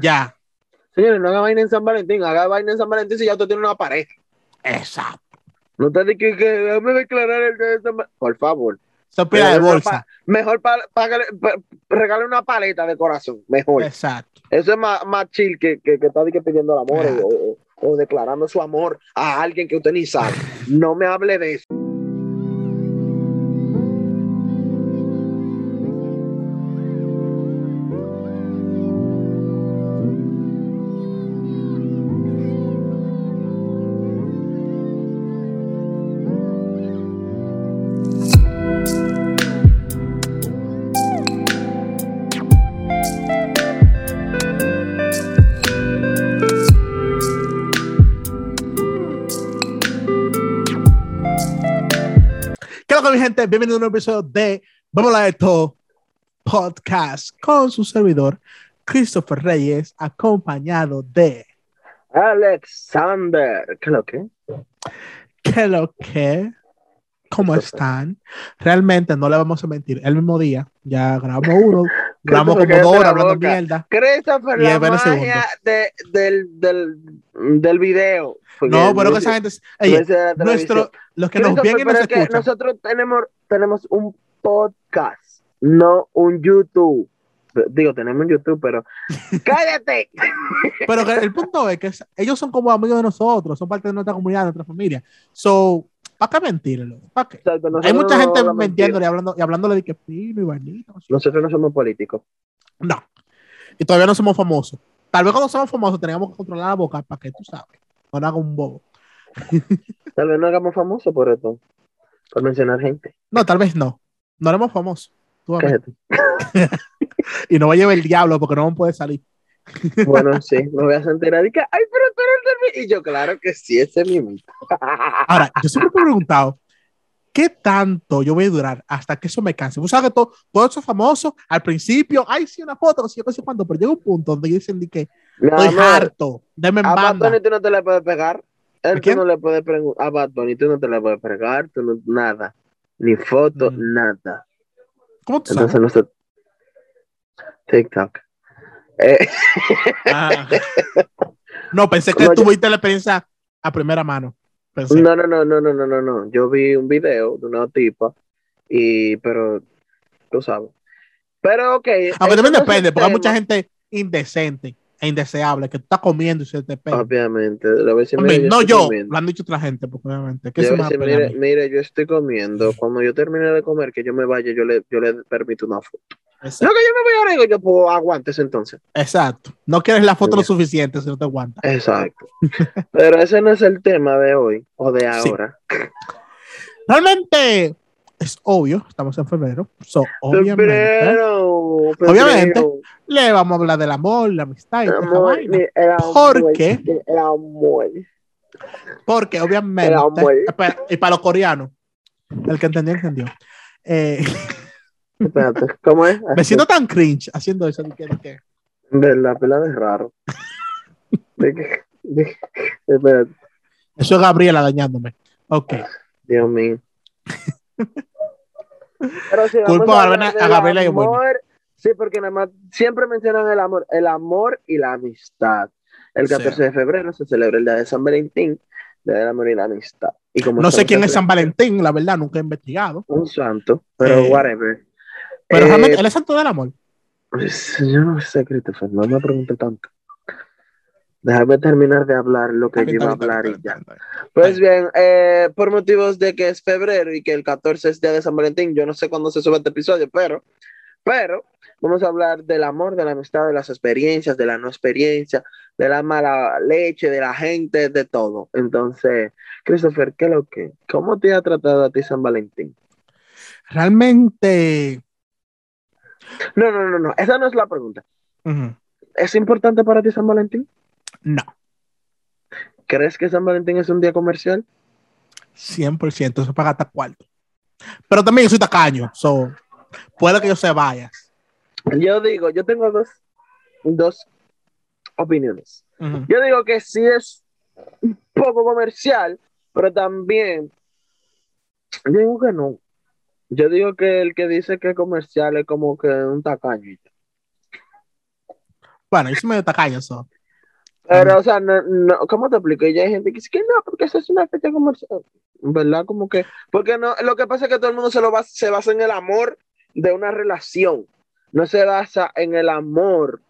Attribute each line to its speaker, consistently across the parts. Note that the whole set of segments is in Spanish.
Speaker 1: Ya.
Speaker 2: Señores, no haga vaina en San Valentín, haga vaina en San Valentín si ya usted tiene una pareja.
Speaker 1: Exacto.
Speaker 2: No te digas que, déjame declarar el día de San Valentín. Por favor.
Speaker 1: Se pila de
Speaker 2: Regale una
Speaker 1: bolsa.
Speaker 2: pa- Mejor pa- pa- regale una paleta de corazón. Mejor.
Speaker 1: Exacto.
Speaker 2: Eso es más, más chill que, que, que de que pidiendo el amor o, o- o declarando su amor a alguien que usted ni sabe. No me hable de eso.
Speaker 1: ¿Qué es lo que mi gente? Bienvenido a un episodio de Vamos a todo podcast con su servidor Christopher Reyes, acompañado de
Speaker 2: Alexander. ¿Qué lo que?
Speaker 1: ¿Qué lo que? ¿Cómo están? Realmente no le vamos a mentir. El mismo día ya grabamos uno, grabamos como dos horas hablando mierda.
Speaker 2: Christopher, la magia de, del, del, del video. Porque
Speaker 1: No, pero que
Speaker 2: es-
Speaker 1: esa gente,
Speaker 2: televisión.
Speaker 1: nuestro, los que nos ven y nos escuchan.
Speaker 2: nosotros tenemos, tenemos un podcast, no un YouTube. Digo, tenemos un YouTube, pero cállate.
Speaker 1: Pero que el punto es que ellos son como amigos de nosotros, son parte de nuestra comunidad, de nuestra familia. So, ¿para qué mentirlo? ¿Para qué? Hay mucha
Speaker 2: no
Speaker 1: gente mintiéndole y hablando, y hablándole de que fino y vainito.
Speaker 2: Nosotros no somos políticos.
Speaker 1: No. Y todavía no somos famosos. Tal vez cuando somos famosos teníamos que controlar la boca para que tú sabes. No haga un bobo.
Speaker 2: Tal vez no hagamos famosos por esto. Por mencionar gente.
Speaker 1: No, tal vez no. No haremos famosos. Tú. Y no va a llevar el diablo porque no poder salir.
Speaker 2: Bueno, sí, me voy a sentir ahí que, ay, pero tú eres mi-". Y yo, claro que sí, ese es mi mismo.
Speaker 1: Ahora, yo siempre me he preguntado, ¿qué tanto yo voy a durar hasta que eso me canse? Tú sabes que todo, todo eso famoso, al principio, ay, sí, una foto, no sé, yo qué sé cuánto, pero llega un punto donde dicen que
Speaker 2: Mi
Speaker 1: estoy
Speaker 2: amor,
Speaker 1: harto, deme en
Speaker 2: A Bad
Speaker 1: banda.
Speaker 2: Bunny tú no te le puedes pegar. Él tú no le puedes preguntar. A Bad Bunny tú no te le puedes pegar, tú no, nada. Ni foto,
Speaker 1: Mm.
Speaker 2: nada.
Speaker 1: ¿Cómo tú sabes?
Speaker 2: Entonces nosotros. TikTok. Eh,
Speaker 1: Ah. No, pensé que
Speaker 2: No,
Speaker 1: tuviste la experiencia a primera mano. Pensé.
Speaker 2: no, no, no, no, no, no, no, no. Yo vi un video de una tipa y, pero, tú sabes. Pero, ok.
Speaker 1: Aunque
Speaker 2: eso
Speaker 1: también depende, porque hay mucha gente indecente e indeseable que tú estás comiendo y se te pega.
Speaker 2: Obviamente. A decir,
Speaker 1: Hombre,
Speaker 2: mira,
Speaker 1: no yo,
Speaker 2: comiendo.
Speaker 1: lo han dicho otra gente, porque obviamente. ¿Qué
Speaker 2: Yo
Speaker 1: se me
Speaker 2: a
Speaker 1: a
Speaker 2: decir,
Speaker 1: a
Speaker 2: mire, mire, yo estoy comiendo. Cuando yo termine de comer, que yo me vaya, yo le, yo le permito una foto. No,
Speaker 1: Exacto.
Speaker 2: que yo me voy ahora, digo, yo puedo aguantes entonces.
Speaker 1: Exacto. No quieres la foto lo
Speaker 2: Ya.
Speaker 1: suficiente si no te aguanta.
Speaker 2: Exacto. Pero ese no es el tema de hoy o de
Speaker 1: Sí.
Speaker 2: ahora.
Speaker 1: Realmente es obvio, estamos en febrero. So, obviamente,
Speaker 2: Febrero,
Speaker 1: Obviamente. le vamos a hablar del amor, la amistad y
Speaker 2: Amor, el amor,
Speaker 1: ¿Por qué?
Speaker 2: El amor.
Speaker 1: Porque obviamente,
Speaker 2: El amor.
Speaker 1: espera, y para los coreanos, el que entendió, entendió. Eh,
Speaker 2: Espérate, ¿cómo es?
Speaker 1: me siento tan cringe haciendo eso. de que- de que-
Speaker 2: De la pela de raro. De que- de- espérate,
Speaker 1: Eso es Gabriela dañándome. Ok.
Speaker 2: Dios mío. Pero si
Speaker 1: a Gabriela- a
Speaker 2: del
Speaker 1: Gabriela y
Speaker 2: amor, Sí, porque nada más siempre mencionan el amor, el amor y la amistad. El
Speaker 1: Sí.
Speaker 2: 14 de febrero se celebra el día de San Valentín, Día del amor y la amistad. Y como
Speaker 1: No sé quién es San Valentín, la verdad, nunca he investigado.
Speaker 2: un santo, pero
Speaker 1: Eh,
Speaker 2: whatever.
Speaker 1: Pero
Speaker 2: Eh,
Speaker 1: realmente, él es santo del amor.
Speaker 2: pues, yo no sé, Christopher, no me pregunte tanto. Déjame terminar de hablar lo que iba a hablar y ya. Pues bien, eh, por motivos de que es febrero y que el 14 es día de San Valentín, yo no sé cuándo se sube este episodio, pero, pero vamos a hablar del amor, de la amistad, de las experiencias, de la no experiencia, de la mala leche, de la gente, de todo. Entonces, Christopher, ¿qué es lo que? ¿Cómo te ha tratado a ti San Valentín?
Speaker 1: Realmente.
Speaker 2: No, no, no, no, esa no es la pregunta. ¿Es importante para ti San Valentín?
Speaker 1: No,
Speaker 2: ¿Crees que San Valentín es un día comercial?
Speaker 1: 100%. Eso paga hasta cuarto. Pero también yo soy tacaño. So, puede que yo se vaya.
Speaker 2: Yo digo, yo tengo dos, dos opiniones. Yo digo que sí es un poco comercial, pero también yo digo que no. Yo digo que el que dice que es comercial es como que un tacaño.
Speaker 1: Bueno, yo soy medio tacaño, eso.
Speaker 2: Pero, o sea, no, no, ¿cómo te explico? Y ya hay gente que dice que no, porque eso es una fecha comercial. ¿Verdad? Como que, porque no, lo que pasa es que todo el mundo se, lo basa, se basa en el amor de una relación. No se basa en el amor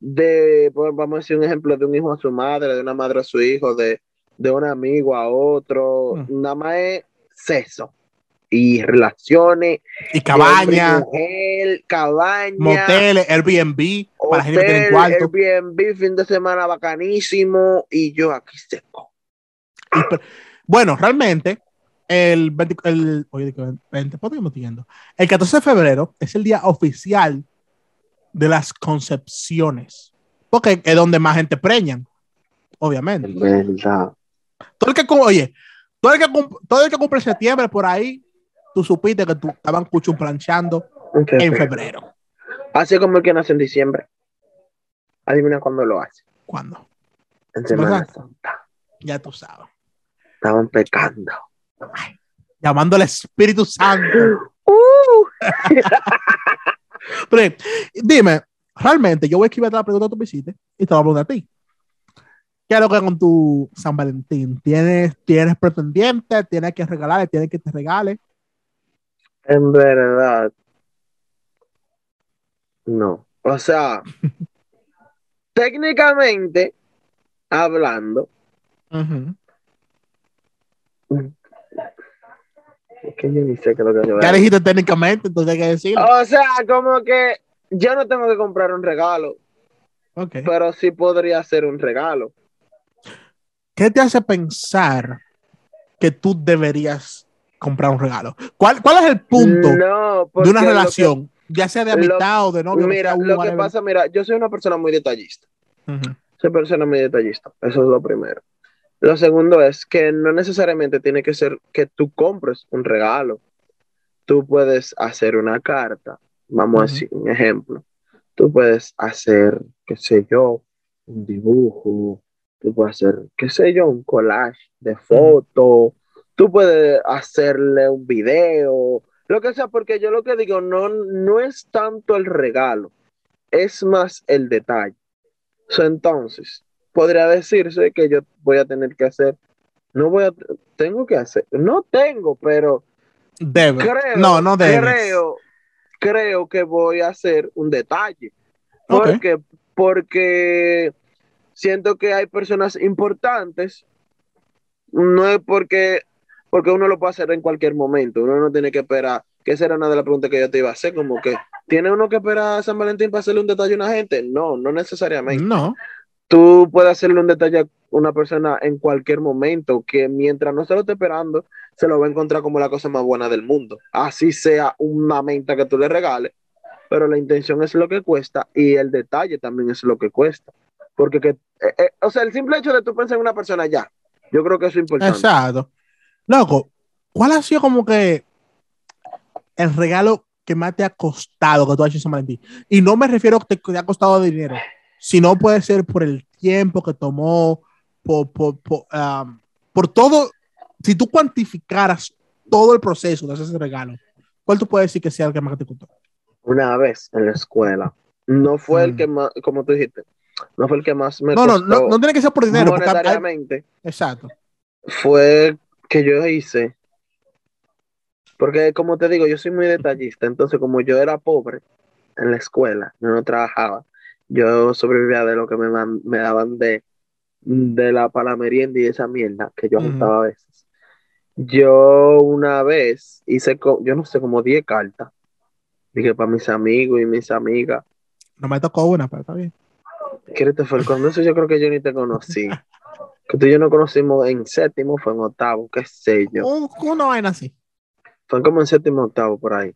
Speaker 2: de, pues, vamos a decir un ejemplo, de un hijo a su madre, de una madre a su hijo, de, de un amigo a otro.
Speaker 1: Mm.
Speaker 2: Nada más es sexo. Y relaciones,
Speaker 1: Y cabaña,
Speaker 2: hombre y mujer, cabaña,
Speaker 1: moteles, Airbnb, para la gente que tiene
Speaker 2: hotel,
Speaker 1: cuarto.
Speaker 2: Airbnb, fin de semana bacanísimo, y yo aquí seco.
Speaker 1: Bueno, realmente, el 20, el, oye, ¿qué 20, ¿por qué me estoy yendo? El 14 de febrero es el día oficial de las concepciones, porque es donde más gente preñan, obviamente.
Speaker 2: Es verdad.
Speaker 1: Todo el que, oye, todo el que, todo el que cumple septiembre por ahí, tú supiste que tú estaban cuchum planchando en febrero.
Speaker 2: Así como el que nace en diciembre. Adivina cuándo lo hace.
Speaker 1: ¿Cuándo?
Speaker 2: En Semana. Santa.
Speaker 1: Ya tú sabes.
Speaker 2: Estaban pecando.
Speaker 1: Llamando al Espíritu Santo.
Speaker 2: Uh,
Speaker 1: Pero, dime, realmente, yo voy a escribir la pregunta que tú me hiciste y te voy a preguntar a ti. ¿Qué es lo que con tu San Valentín? ¿Tienes, tienes pretendiente? ¿Tienes que regalarle? ¿Tienes que te regale?
Speaker 2: En verdad. No. O sea, técnicamente hablando,
Speaker 1: Ujú.
Speaker 2: es que yo ni sé qué es lo que yo voy a
Speaker 1: Ya
Speaker 2: decir.
Speaker 1: dijiste técnicamente, entonces hay que decirlo.
Speaker 2: O sea, como que yo no tengo que comprar un regalo,
Speaker 1: Ok.
Speaker 2: pero sí podría ser un regalo.
Speaker 1: ¿Qué te hace pensar que tú deberías comprar un regalo? ¿Cuál, cuál es el punto
Speaker 2: No,
Speaker 1: de una
Speaker 2: que-
Speaker 1: relación, ya sea de
Speaker 2: lo-
Speaker 1: amistad o de novio?
Speaker 2: mira, lo que pasa, mira, yo soy una persona muy detallista. Soy persona muy detallista. Eso es lo primero. Lo segundo es que no necesariamente tiene que ser que tú compres un regalo. Tú puedes hacer una carta. Vamos a decir un ejemplo. Tú puedes hacer, qué sé yo, un dibujo. Tú puedes hacer, qué sé yo, un collage de fotos. Tú puedes hacerle un video. Lo que sea, porque yo lo que digo, no, no es tanto el regalo, es más el detalle. So, entonces, podría decirse que yo voy a tener que hacer, no voy a, tengo que hacer, no tengo, pero
Speaker 1: Debe.
Speaker 2: creo,
Speaker 1: no, no debes.
Speaker 2: creo, creo que voy a hacer un detalle. Porque, porque siento que hay personas importantes, no es porque, porque uno lo puede hacer en cualquier momento, uno no tiene que esperar, que esa era una de las preguntas que yo te iba a hacer, como que, ¿tiene uno que esperar a San Valentín para hacerle un detalle a una gente? No, no necesariamente
Speaker 1: No.
Speaker 2: tú puedes hacerle un detalle a una persona en cualquier momento que mientras no se lo esté esperando, se lo va a encontrar como la cosa más buena del mundo. Así sea una menta que tú le regales, pero la intención es lo que cuesta y el detalle también es lo que cuesta. Porque, que, eh, eh, o sea, el simple hecho de tú pensar en una persona ya, yo creo que eso es importante.
Speaker 1: Exacto. Loco, ¿cuál ha sido como que el regalo que más te ha costado que tú has hecho San Valentín? Y no me refiero a que te ha costado dinero, sino puede ser por el tiempo que tomó, por, por, por, um, por todo. Si tú cuantificaras todo el proceso de hacer ese regalo, ¿cuál tú puedes decir que sea el que más te costó?
Speaker 2: Una vez en la escuela, no fue el
Speaker 1: Mm.
Speaker 2: que más, como tú dijiste, no fue el que más me
Speaker 1: No, no,
Speaker 2: costó
Speaker 1: no, no tiene que ser por dinero. porque hay-
Speaker 2: monetariamente.
Speaker 1: exacto.
Speaker 2: fue que yo hice, porque como te digo, yo soy muy detallista, entonces como yo era pobre en la escuela, yo no trabajaba, yo sobrevivía de lo que me, me daban de, de la palamerienda y esa mierda que yo
Speaker 1: Ujú.
Speaker 2: juntaba a veces. Yo una vez hice, yo no sé, como 10 cartas, dije para mis amigos y mis amigas,
Speaker 1: No me tocó una, pero está bien.
Speaker 2: Christopher, cuando eso yo creo que yo ni te conocí. Que tú y yo nos conocimos en séptimo, fue en octavo, qué sé yo.
Speaker 1: Un- una vaina así.
Speaker 2: Fue como en séptimo octavo por ahí.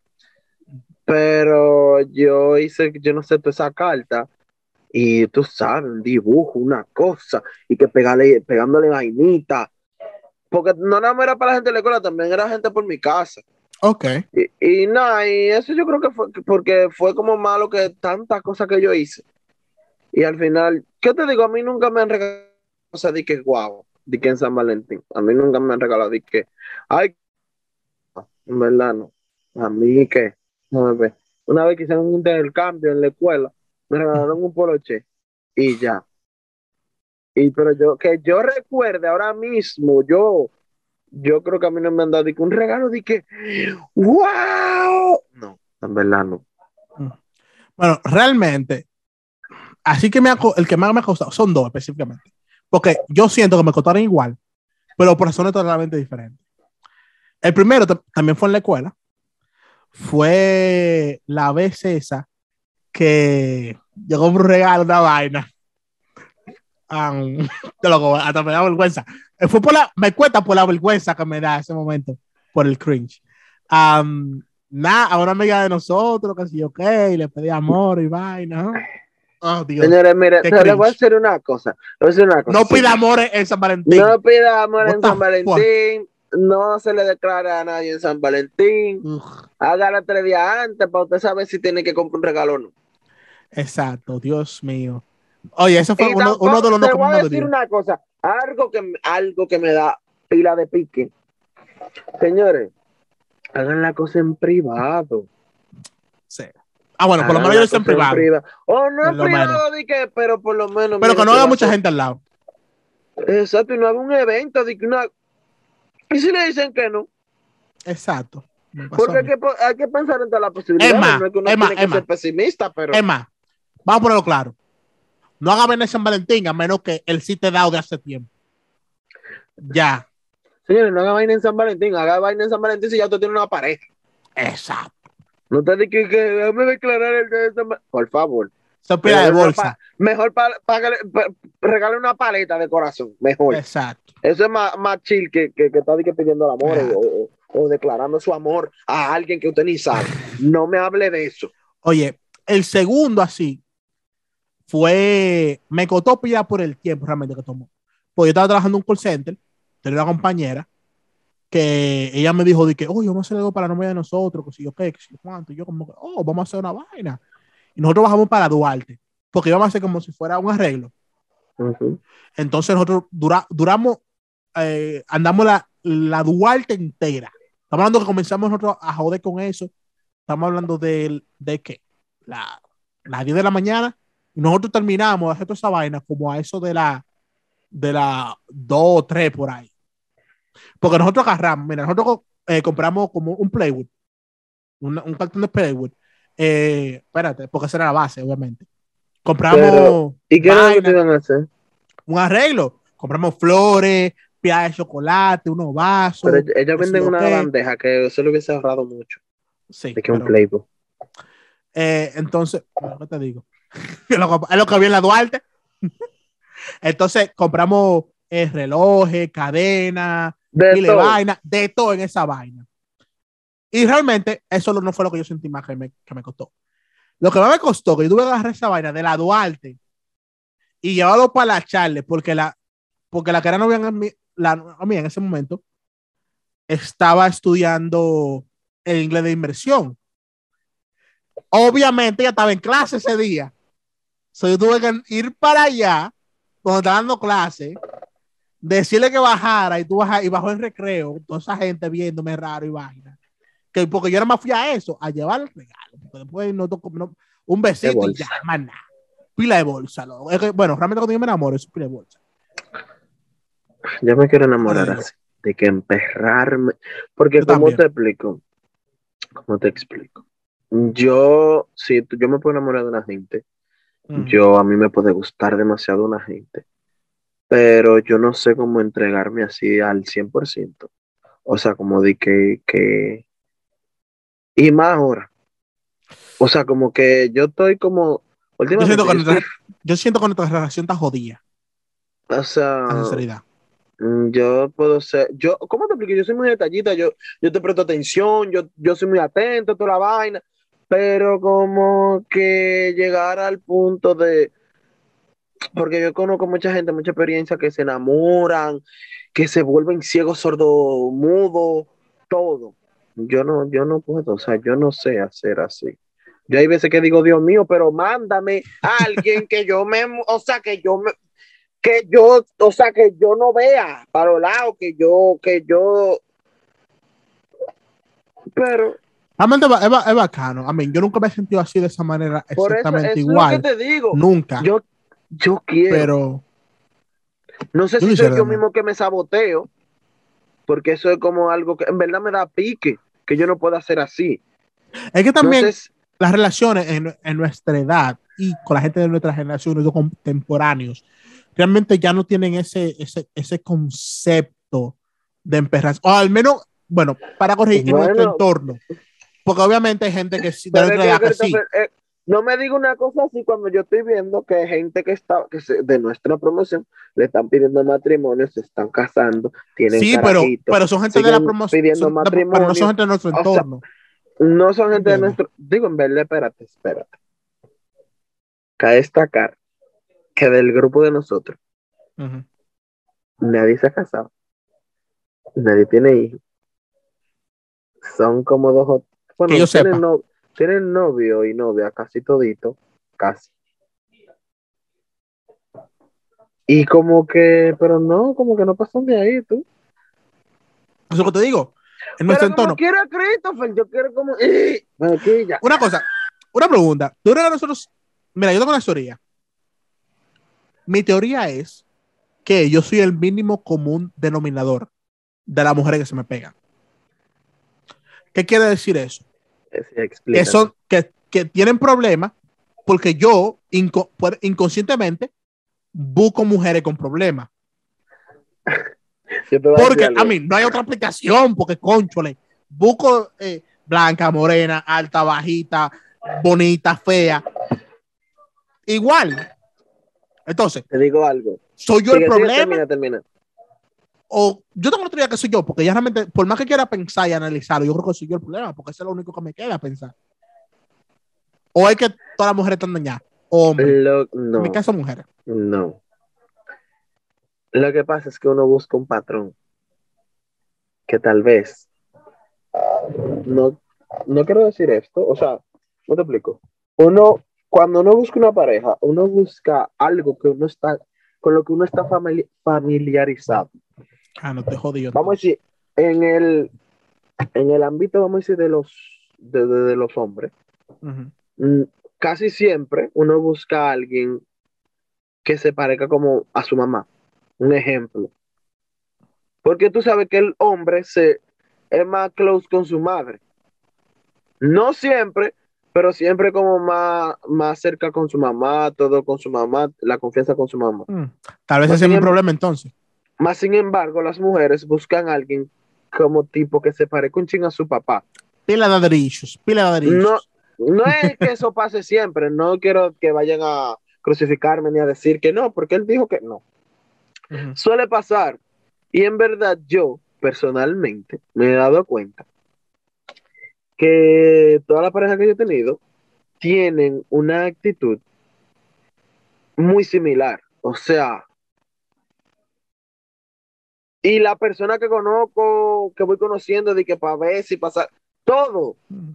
Speaker 2: Pero yo hice, yo no sé, toda esa carta. Y tú sabes, un dibujo, una cosa. Y que pegarle, pegándole vainita. Porque no nada más era para la gente de la escuela, también era gente por mi casa.
Speaker 1: Ok.
Speaker 2: Y, y nada, y eso yo creo que fue porque fue como malo que tantas cosas que yo hice. Y al final, ¿qué te digo? A mí nunca me han regalado cosas de que guau, de que en San Valentín. A mí nunca me han regalado de que, ay, en verdad no. A mí que, no me ve. Una vez que hicieron un intercambio en la escuela, me regalaron un poloche y ya. Y pero yo, que yo recuerde ahora mismo, yo, yo creo que a mí no me han dado un regalo de que, wow. No, en verdad no.
Speaker 1: Bueno, realmente, así que me el que más me ha costado son dos específicamente. Porque yo siento que me costaron igual, pero por razones totalmente diferentes. El primero también fue en la escuela. Fue la vez esa que llegó un regalo, una vaina. Um, lo, hasta me da vergüenza. Eh, fue por la, me cuenta por la vergüenza que me da ese momento, por el cringe. Um, nada, a una amiga de nosotros, que sí, ok, le pedí amor y vaina.
Speaker 2: Oh, Dios. Señores, mire, le voy a hacer una cosa. Voy a hacer una cosa
Speaker 1: no pida amor en San Valentín.
Speaker 2: No pida amor en San Valentín. No se le declare a nadie en San Valentín. Hágala tres días antes para usted saber si tiene que comprar un regalo o no.
Speaker 1: Exacto, Dios mío. Oye, eso fue uno, uno, de los
Speaker 2: Te voy a decir una cosa, algo que, algo que me da pila de pique. Señores, hagan la cosa en privado.
Speaker 1: Ah, bueno, por lo menos yo en privado.
Speaker 2: O no en privado, di que, pero por lo menos.
Speaker 1: Pero que no haya mucha gente al lado.
Speaker 2: Exacto, y no haga un evento, de que una. ¿Y si le dicen que no?
Speaker 1: Exacto.
Speaker 2: Porque hay que, hay que, pensar en todas las posibilidades.
Speaker 1: Emma,
Speaker 2: no es que uno
Speaker 1: Emma,
Speaker 2: tiene que ser pesimista, pero.
Speaker 1: Emma, vamos a ponerlo claro. No haga vaina en San Valentín, a menos que él sí te da de hace tiempo. Ya.
Speaker 2: Señores, no haga vaina en San Valentín, haga vaina en San Valentín si ya usted tiene una pareja.
Speaker 1: Exacto.
Speaker 2: No te digas que, que déjame declarar el de. Por favor.
Speaker 1: Se de bolsa.
Speaker 2: mejor para regale una paleta de corazón. Mejor.
Speaker 1: Exacto.
Speaker 2: Eso es más, más chill que, que, que está pidiendo el amor o, o, declarando su amor a alguien que usted ni sabe. No me hable de eso.
Speaker 1: Oye, el segundo así fue. Me costó pillar por el tiempo realmente que tomó. Pues yo estaba trabajando en un call center, tenía una compañera que ella me dijo de que, oye, vamos a hacer algo para la novia de nosotros, que si yo qué, que si yo cuánto, y yo como que, oh, vamos a hacer una vaina. Y nosotros bajamos para Duarte, porque íbamos a hacer como si fuera un arreglo. Entonces nosotros duramos, eh, andamos la, la Duarte entera. Estamos hablando que comenzamos nosotros a joder con eso. Estamos hablando de, de que la, las 10 de la mañana y nosotros terminamos de hacer toda esa vaina como a eso de la de la 2 o 3 por ahí. Porque nosotros agarramos, mira, nosotros eh, compramos como un Playwood, un, un cartón de Playwood. Eh, espérate, porque esa era la base, obviamente. Compramos.
Speaker 2: ¿Y qué vaina, iban a hacer?
Speaker 1: Un arreglo. Compramos flores, piedras de chocolate, unos vasos.
Speaker 2: Pero ellos venden una bandeja que eso le hubiese ahorrado mucho.
Speaker 1: Sí.
Speaker 2: De que un Playboy.
Speaker 1: Eh, entonces, ¿qué te digo? es lo que había en la Duarte. entonces, compramos el relojes, cadena, de vaina, de todo en esa vaina. Y realmente eso no fue lo que yo sentí más que me, que me costó. Lo que más me costó, que yo tuve que agarrar esa vaina de la Duarte y llevarlo para la Charle, porque la, porque la cara no había la, a mí en ese momento estaba estudiando el inglés de inversión. Obviamente ya estaba en clase ese día. So, yo tuve que ir para allá, cuando estaba dando clase, decirle que bajara y tú bajas y bajó en recreo, toda esa gente viéndome raro y vaina. Que, porque yo nada más fui a eso, a llevar el regalo. Porque después no toco un besito y ya, más nada. Pila de bolsa. bueno, realmente cuando yo me enamoro, es pila de bolsa.
Speaker 2: Yo me quiero enamorar así, de que emperrarme. Porque, como te explico? ¿Cómo te explico? Yo, si yo me puedo enamorar de una gente, mm. yo a mí me puede gustar demasiado una gente pero yo no sé cómo entregarme así al 100%. O sea, como de que, que... Y más ahora. O sea, como que yo estoy como...
Speaker 1: Yo siento, que nuestra, yo siento que nuestra relación está jodida.
Speaker 2: O sea...
Speaker 1: sinceridad.
Speaker 2: Mm, yo puedo ser... Yo, ¿Cómo te explico? Yo soy muy detallita, yo, yo te presto atención, yo, yo soy muy atento a toda la vaina, pero como que llegar al punto de porque yo conozco mucha gente, mucha experiencia que se enamoran, que se vuelven ciegos, sordos, mudos, todo. Yo no, yo no puedo, o sea, yo no sé hacer así. Yo hay veces que digo, Dios mío, pero mándame a alguien que yo me, o sea, que yo me, que yo, o sea, que yo no vea para los lados, que yo, que yo, pero
Speaker 1: es, ba- es bacano. A mí, yo nunca me he sentido así de esa manera
Speaker 2: Por eso
Speaker 1: exactamente
Speaker 2: es
Speaker 1: igual.
Speaker 2: lo que te digo.
Speaker 1: Nunca.
Speaker 2: Yo, yo quiero.
Speaker 1: pero
Speaker 2: no sé si soy yo mismo que me saboteo, porque eso es como algo que en verdad me da pique, que yo no puedo hacer así.
Speaker 1: es que también las relaciones en, en nuestra edad y con la gente de nuestra generación, los contemporáneos, realmente ya no tienen ese, ese, ese concepto de emperrar. O al menos, bueno, para corregir en nuestro entorno. Porque obviamente hay gente que sí, de nuestra edad que sí.
Speaker 2: Eh, no me diga una cosa así cuando yo estoy viendo que hay gente que está que se- de nuestra promoción le están pidiendo matrimonio, se están casando, tienen
Speaker 1: Sí, pero, son gente de la promoción.
Speaker 2: pidiendo
Speaker 1: son- Pero no
Speaker 2: matrimonio.
Speaker 1: son gente de nuestro
Speaker 2: O sea,
Speaker 1: entorno.
Speaker 2: no son gente de nuestro. Digo, en verdad, espérate, espérate. Cabe destacar que del grupo de nosotros nadie se ha casado, nadie tiene hijos. Son como dos o bueno,
Speaker 1: Que yo
Speaker 2: tienen,
Speaker 1: sepa.
Speaker 2: no- tienen novio y novia, casi todito, casi. Y como que, pero no, como que no pasan de ahí, tú.
Speaker 1: Eso es lo que te digo. En nuestro
Speaker 2: Pero
Speaker 1: entorno.
Speaker 2: quiera Christopher, yo quiero como.
Speaker 1: Una cosa, una pregunta. ¿Tú que nosotros. Mira, yo tengo una teoría. Mi teoría es que yo soy el mínimo común denominador de las mujeres que se me pegan. ¿Qué quiere decir eso? Que, son, que, que tienen problemas porque yo inco- por- inconscientemente busco mujeres con problemas.
Speaker 2: A
Speaker 1: Porque a mí no hay otra aplicación, porque conchole, busco eh, blanca, morena, alta, bajita, bonita, fea. Igual. Entonces,
Speaker 2: Te digo algo.
Speaker 1: ¿soy yo
Speaker 2: Sigue,
Speaker 1: el
Speaker 2: sigue,
Speaker 1: problema?
Speaker 2: termina, termina.
Speaker 1: O yo tengo la teoría que soy yo, porque ya realmente, por más que quiera pensar y analizarlo, yo creo que soy yo el problema, porque eso es lo único que me queda pensar. O es que todas las mujeres están dañadas. O hombres.
Speaker 2: Lo-
Speaker 1: En
Speaker 2: no,
Speaker 1: mi caso, mujeres.
Speaker 2: no. Lo que pasa es que uno busca un patrón que tal vez no, no quiero decir esto, o sea, no te explico. Uno, cuando uno busca una pareja, uno busca algo que uno está, con lo que uno está famili- familiarizado.
Speaker 1: Ah, no te jodí.
Speaker 2: Vamos a decir, en el, en el ámbito, vamos a decir, de los, de, de- de los hombres, mm, casi siempre uno busca a alguien que se parezca como a su mamá. Un ejemplo. Porque tú sabes que el hombre se, es más close con su madre. No siempre, pero siempre como más, más cerca con su mamá, todo con su mamá, la confianza con su mamá.
Speaker 1: Mm. Tal vez
Speaker 2: Más
Speaker 1: ese es
Speaker 2: bien-
Speaker 1: problema entonces.
Speaker 2: Más sin embargo, las mujeres buscan a alguien como tipo que se parezca un ching a su papá.
Speaker 1: Pila de ladrillos, pila de ladrillos.
Speaker 2: No es que eso pase siempre, no quiero que vayan a crucificarme ni a decir que no, porque él dijo que no. Suele pasar. Y en verdad yo, personalmente, me he dado cuenta que todas las parejas que yo he tenido tienen una actitud muy similar. O sea, y la persona que conozco, que voy conociendo, de que para ver si pasa, todo,
Speaker 1: Mm.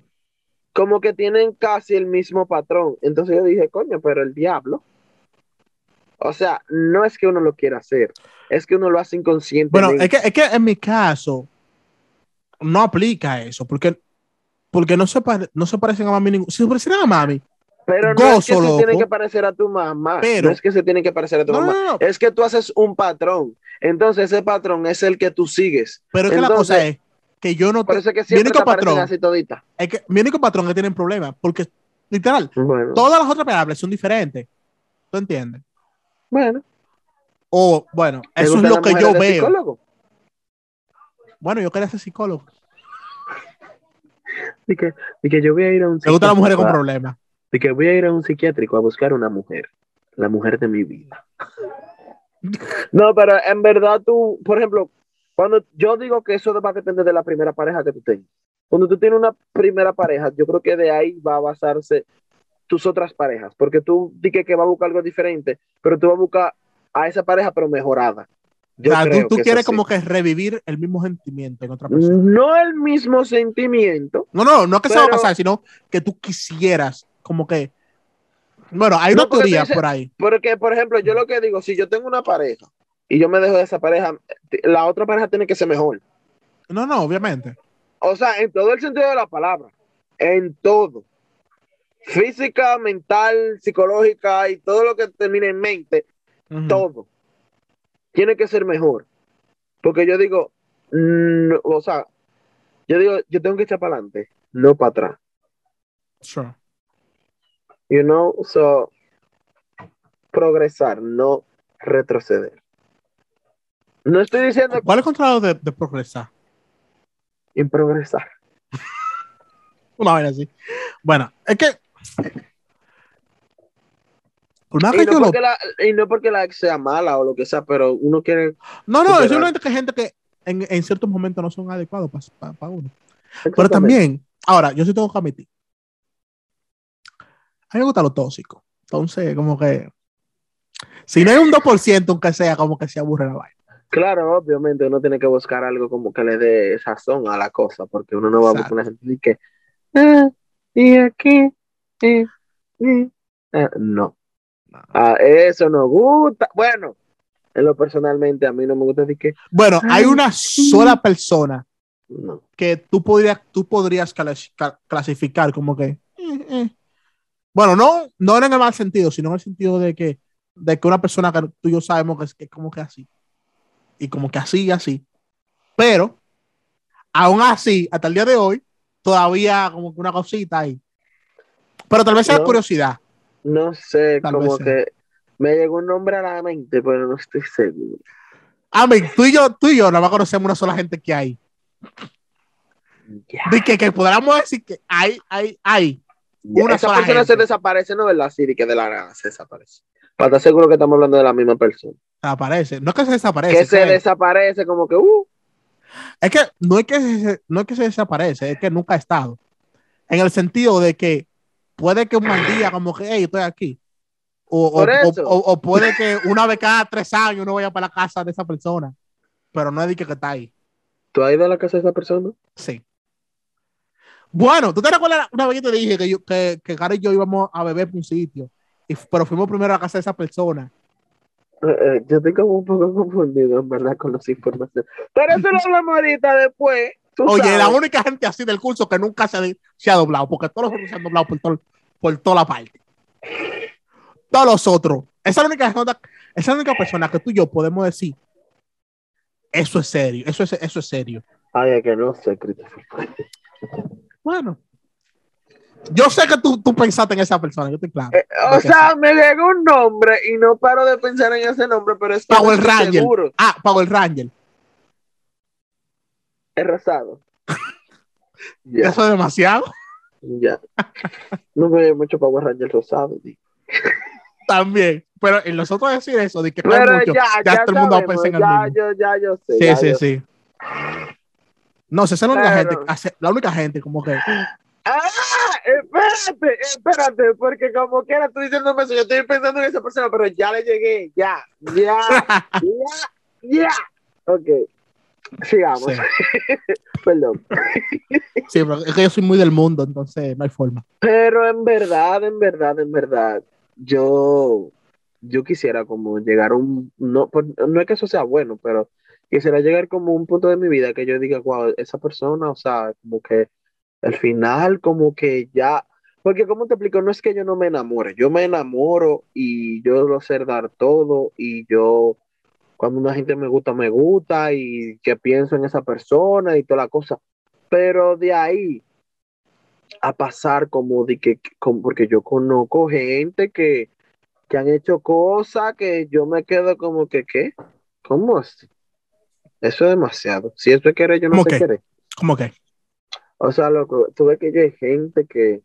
Speaker 2: como que tienen casi el mismo patrón. Entonces yo dije, coño, pero el diablo. O sea, no es que uno lo quiera hacer, es que uno lo hace inconscientemente.
Speaker 1: Bueno, es que, es que en mi caso no aplica eso, porque, porque no, se pare- no se parecen a mami. ningún- Si se parecieran a mami,
Speaker 2: pero no es que se tiene que parecer a tu mamá.
Speaker 1: Pero-
Speaker 2: no es que se tiene que parecer a tu
Speaker 1: no,
Speaker 2: mamá.
Speaker 1: no, no, no,
Speaker 2: Es que tú haces un patrón. Entonces ese patrón es el que tú sigues.
Speaker 1: pero es que la cosa es que yo no
Speaker 2: Por
Speaker 1: te-
Speaker 2: eso es que
Speaker 1: mi único
Speaker 2: te
Speaker 1: patrón
Speaker 2: así todita.
Speaker 1: es que mi único patrón es que tienen problemas, porque literal,
Speaker 2: Bueno,
Speaker 1: todas las otras variables son diferentes. ¿Tú entiendes?
Speaker 2: bueno.
Speaker 1: O bueno,
Speaker 2: ¿Te
Speaker 1: eso es lo que yo veo.
Speaker 2: psicólogo?
Speaker 1: Bueno, yo quería ser psicólogo.
Speaker 2: Y que, y que yo voy a ir a un
Speaker 1: Me gustan las mujeres con
Speaker 2: psiquiátrico a-
Speaker 1: problemas.
Speaker 2: De que voy a ir a un psiquiátrico a buscar una mujer, la mujer de mi vida. No, pero en verdad tú, por ejemplo, cuando yo digo que eso va a depender de la primera pareja que tú tengas. Cuando tú tienes una primera pareja, yo creo que de ahí va a basarse tus otras parejas, porque tú dices que va a buscar algo diferente, pero tú vas a buscar a esa pareja pero mejorada. Yo
Speaker 1: o sea, tú,
Speaker 2: creo
Speaker 1: tú
Speaker 2: que es
Speaker 1: quieres como que revivir el mismo sentimiento en otra persona.
Speaker 2: no el mismo sentimiento,
Speaker 1: No, no, no que se va a
Speaker 2: Pero-
Speaker 1: pasar, sino que tú quisieras como que... Bueno, hay
Speaker 2: No,
Speaker 1: una teoría
Speaker 2: dices-
Speaker 1: por ahí.
Speaker 2: Porque, por ejemplo, yo lo que digo, si yo tengo una pareja y yo me dejo de esa pareja, la otra pareja tiene que ser mejor.
Speaker 1: No, no, obviamente.
Speaker 2: O sea, en todo el sentido de la palabra. en todo. Física, mental, psicológica y todo lo que termine en mente, todo. Tiene que ser mejor. Porque yo digo, mm, o sea, yo digo, yo tengo que echar para adelante, no para atrás.
Speaker 1: Sure.
Speaker 2: You know, so progresar, no retroceder. No estoy diciendo
Speaker 1: ¿Cuál es el contrario de, de progresar?
Speaker 2: en progresar.
Speaker 1: Una vaina así. Bueno, es que. Por más
Speaker 2: Y
Speaker 1: que
Speaker 2: no,
Speaker 1: yo lo-
Speaker 2: porque la, y no porque la ex sea mala o lo que sea, pero uno quiere.
Speaker 1: No, no, es simplemente que hay gente que en, en ciertos momentos no son adecuados para uno. Pero también, ahora, yo sí tengo que admitir. A mí me gusta lo tóxico. Entonces, como que. Si no hay un 2%, aunque sea, como que se aburre la vaina.
Speaker 2: Claro, obviamente uno tiene que buscar algo como que le dé sazón a la cosa, porque uno no va a buscar
Speaker 1: Exacto.
Speaker 2: una gente y que. "Ah, y aquí. eh, eh". Ah, no. Ah, eso no gusta. Bueno, en lo personalmente a mí no me gusta decir que.
Speaker 1: Bueno, hay
Speaker 2: Ay,
Speaker 1: una sola persona
Speaker 2: No.
Speaker 1: que tú podrías, tú podrías clas- ca- clasificar como que. eh, eh. Bueno, no, no en el mal sentido, sino en el sentido de que, de que una persona que tú y yo sabemos que es, que es como que así. Y como que así y así. Pero, aún así, hasta el día de hoy, todavía como que una cosita ahí. Pero tal vez sea
Speaker 2: No.
Speaker 1: curiosidad.
Speaker 2: No sé,
Speaker 1: Tal
Speaker 2: como que me llegó un nombre a la mente, pero no estoy seguro.
Speaker 1: A mí, tú y yo, tú y yo, nada más conocemos una sola gente que hay. De que, que podamos decir que hay, hay, hay. Una
Speaker 2: Esa
Speaker 1: sola
Speaker 2: persona
Speaker 1: gente.
Speaker 2: se desaparece, ¿no? ¿Verdad? Sí, que de la nada se desaparece. Para estar seguro que estamos hablando de la misma persona.
Speaker 1: Desaparece. No es que se desaparece.
Speaker 2: que
Speaker 1: es
Speaker 2: se desaparece como que, uh,
Speaker 1: Es que no es que se, no es que se desaparece, es que nunca ha estado. En el sentido de que puede que un mal día, como que, hey, estoy aquí. O- o puede que una vez cada tres años uno vaya para la casa de esa persona. Pero no es de que, que está ahí.
Speaker 2: ¿tú has ido a la casa de esa persona?
Speaker 1: Sí. Bueno, ¿tú te recuerdas una vez que te dije que, yo, que, que Gary y yo íbamos a beber por un sitio? Y, pero fuimos primero a la casa de esa persona.
Speaker 2: Eh, eh, yo estoy como un poco confundido, en verdad, con las informaciones. Pero eso lo hablamos ahorita después.
Speaker 1: Oye,
Speaker 2: sabes.
Speaker 1: la única gente así del curso que nunca se ha, se ha doblado, porque todos los otros se han doblado por, todo- por toda la parte. Todos los otros. Esa es la única, esa única persona que tú y yo podemos decir. Eso es serio, eso es, eso es serio.
Speaker 2: Ay, es que no sé, Christopher.
Speaker 1: Bueno, yo sé que tú, tú pensaste en esa persona, yo estoy claro.
Speaker 2: Eh, o sea, me llegó un nombre y no paro de pensar en ese nombre, pero es que no
Speaker 1: Power
Speaker 2: estoy
Speaker 1: Ranger.
Speaker 2: seguro.
Speaker 1: Ah, Power Ranger.
Speaker 2: Es rosado.
Speaker 1: Eso es demasiado.
Speaker 2: ya. No me mucho Power Ranger rosado. tío.
Speaker 1: También. Pero en los otros decir eso, de que no
Speaker 2: Pero
Speaker 1: mucho,
Speaker 2: ya,
Speaker 1: ya,
Speaker 2: ya,
Speaker 1: todo el mundo en el
Speaker 2: ya,
Speaker 1: mismo.
Speaker 2: yo, ya, yo sé.
Speaker 1: Sí, sí,
Speaker 2: yo-
Speaker 1: sí. No, esa es la única
Speaker 2: Pero-
Speaker 1: gente, la única gente como que
Speaker 2: Ah, espérate, espérate, porque como quiera tú diciéndome eso, yo estoy pensando en esa persona, pero ya le llegué, ya, ya, ya, ya. Ok, sigamos,
Speaker 1: Sí.
Speaker 2: perdón.
Speaker 1: Sí, pero es que yo soy muy del mundo, entonces no hay forma.
Speaker 2: Pero en verdad, en verdad, en verdad, yo, yo quisiera como llegar a un, no, pues, no es que eso sea bueno, pero quisiera llegar como un punto de mi vida que yo diga, wow, esa persona, o sea, como que al final, como que ya, porque como te explico, no es que yo no me enamore, yo me enamoro y yo lo sé dar todo y yo, cuando una gente me gusta, me gusta y que pienso en esa persona y toda la cosa, pero de ahí a pasar como de que, como- porque yo conozco gente que, que han hecho cosas que yo me quedo como que, ¿qué? ¿Cómo así? Eso es demasiado. Si eso es querer, yo no
Speaker 1: ¿Cómo
Speaker 2: sé querer.
Speaker 1: Como que,
Speaker 2: O sea, loco, tú ves que yo hay gente que,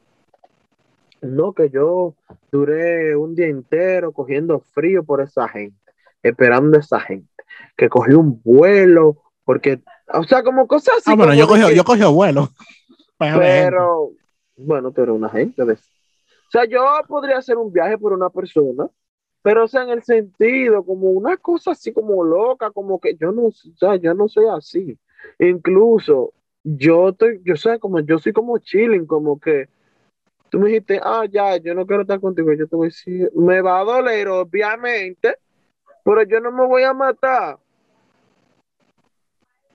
Speaker 2: no, que yo duré un día entero cogiendo frío por esa gente, esperando a esa gente, que cogí un vuelo, porque, o sea, como cosas así.
Speaker 1: ah, bueno, yo cogí,
Speaker 2: que-
Speaker 1: yo cogí vuelo.
Speaker 2: Pero, bueno, tú eres una gente de O sea, yo podría hacer un viaje por una persona, pero, o sea, en el sentido, como una cosa así como loca, como que yo no, o sea, yo no soy así. Incluso, yo estoy, yo sé, como yo soy como chilling, como que tú me dijiste, ah, ya, yo no quiero estar contigo, yo te voy a decir, me va a doler, obviamente, pero yo no me voy a matar.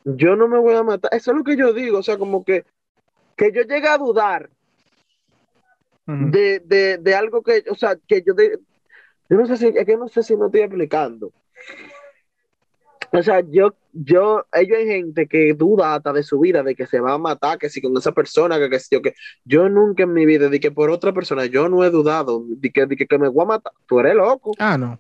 Speaker 2: Yo no me voy a matar. Eso es lo que yo digo, o sea, como que, que yo llegue a dudar de, de, de algo que, o sea, que yo, de- yo no sé si, es que no sé si me estoy explicando. O sea, yo, yo, ellos hay gente que duda hasta de su vida, de que se va a matar, que si con esa persona, que, que si yo, que yo nunca en mi vida, de que por otra persona, yo no he dudado, de que, de que, que me voy a matar, tú eres loco.
Speaker 1: Ah, no.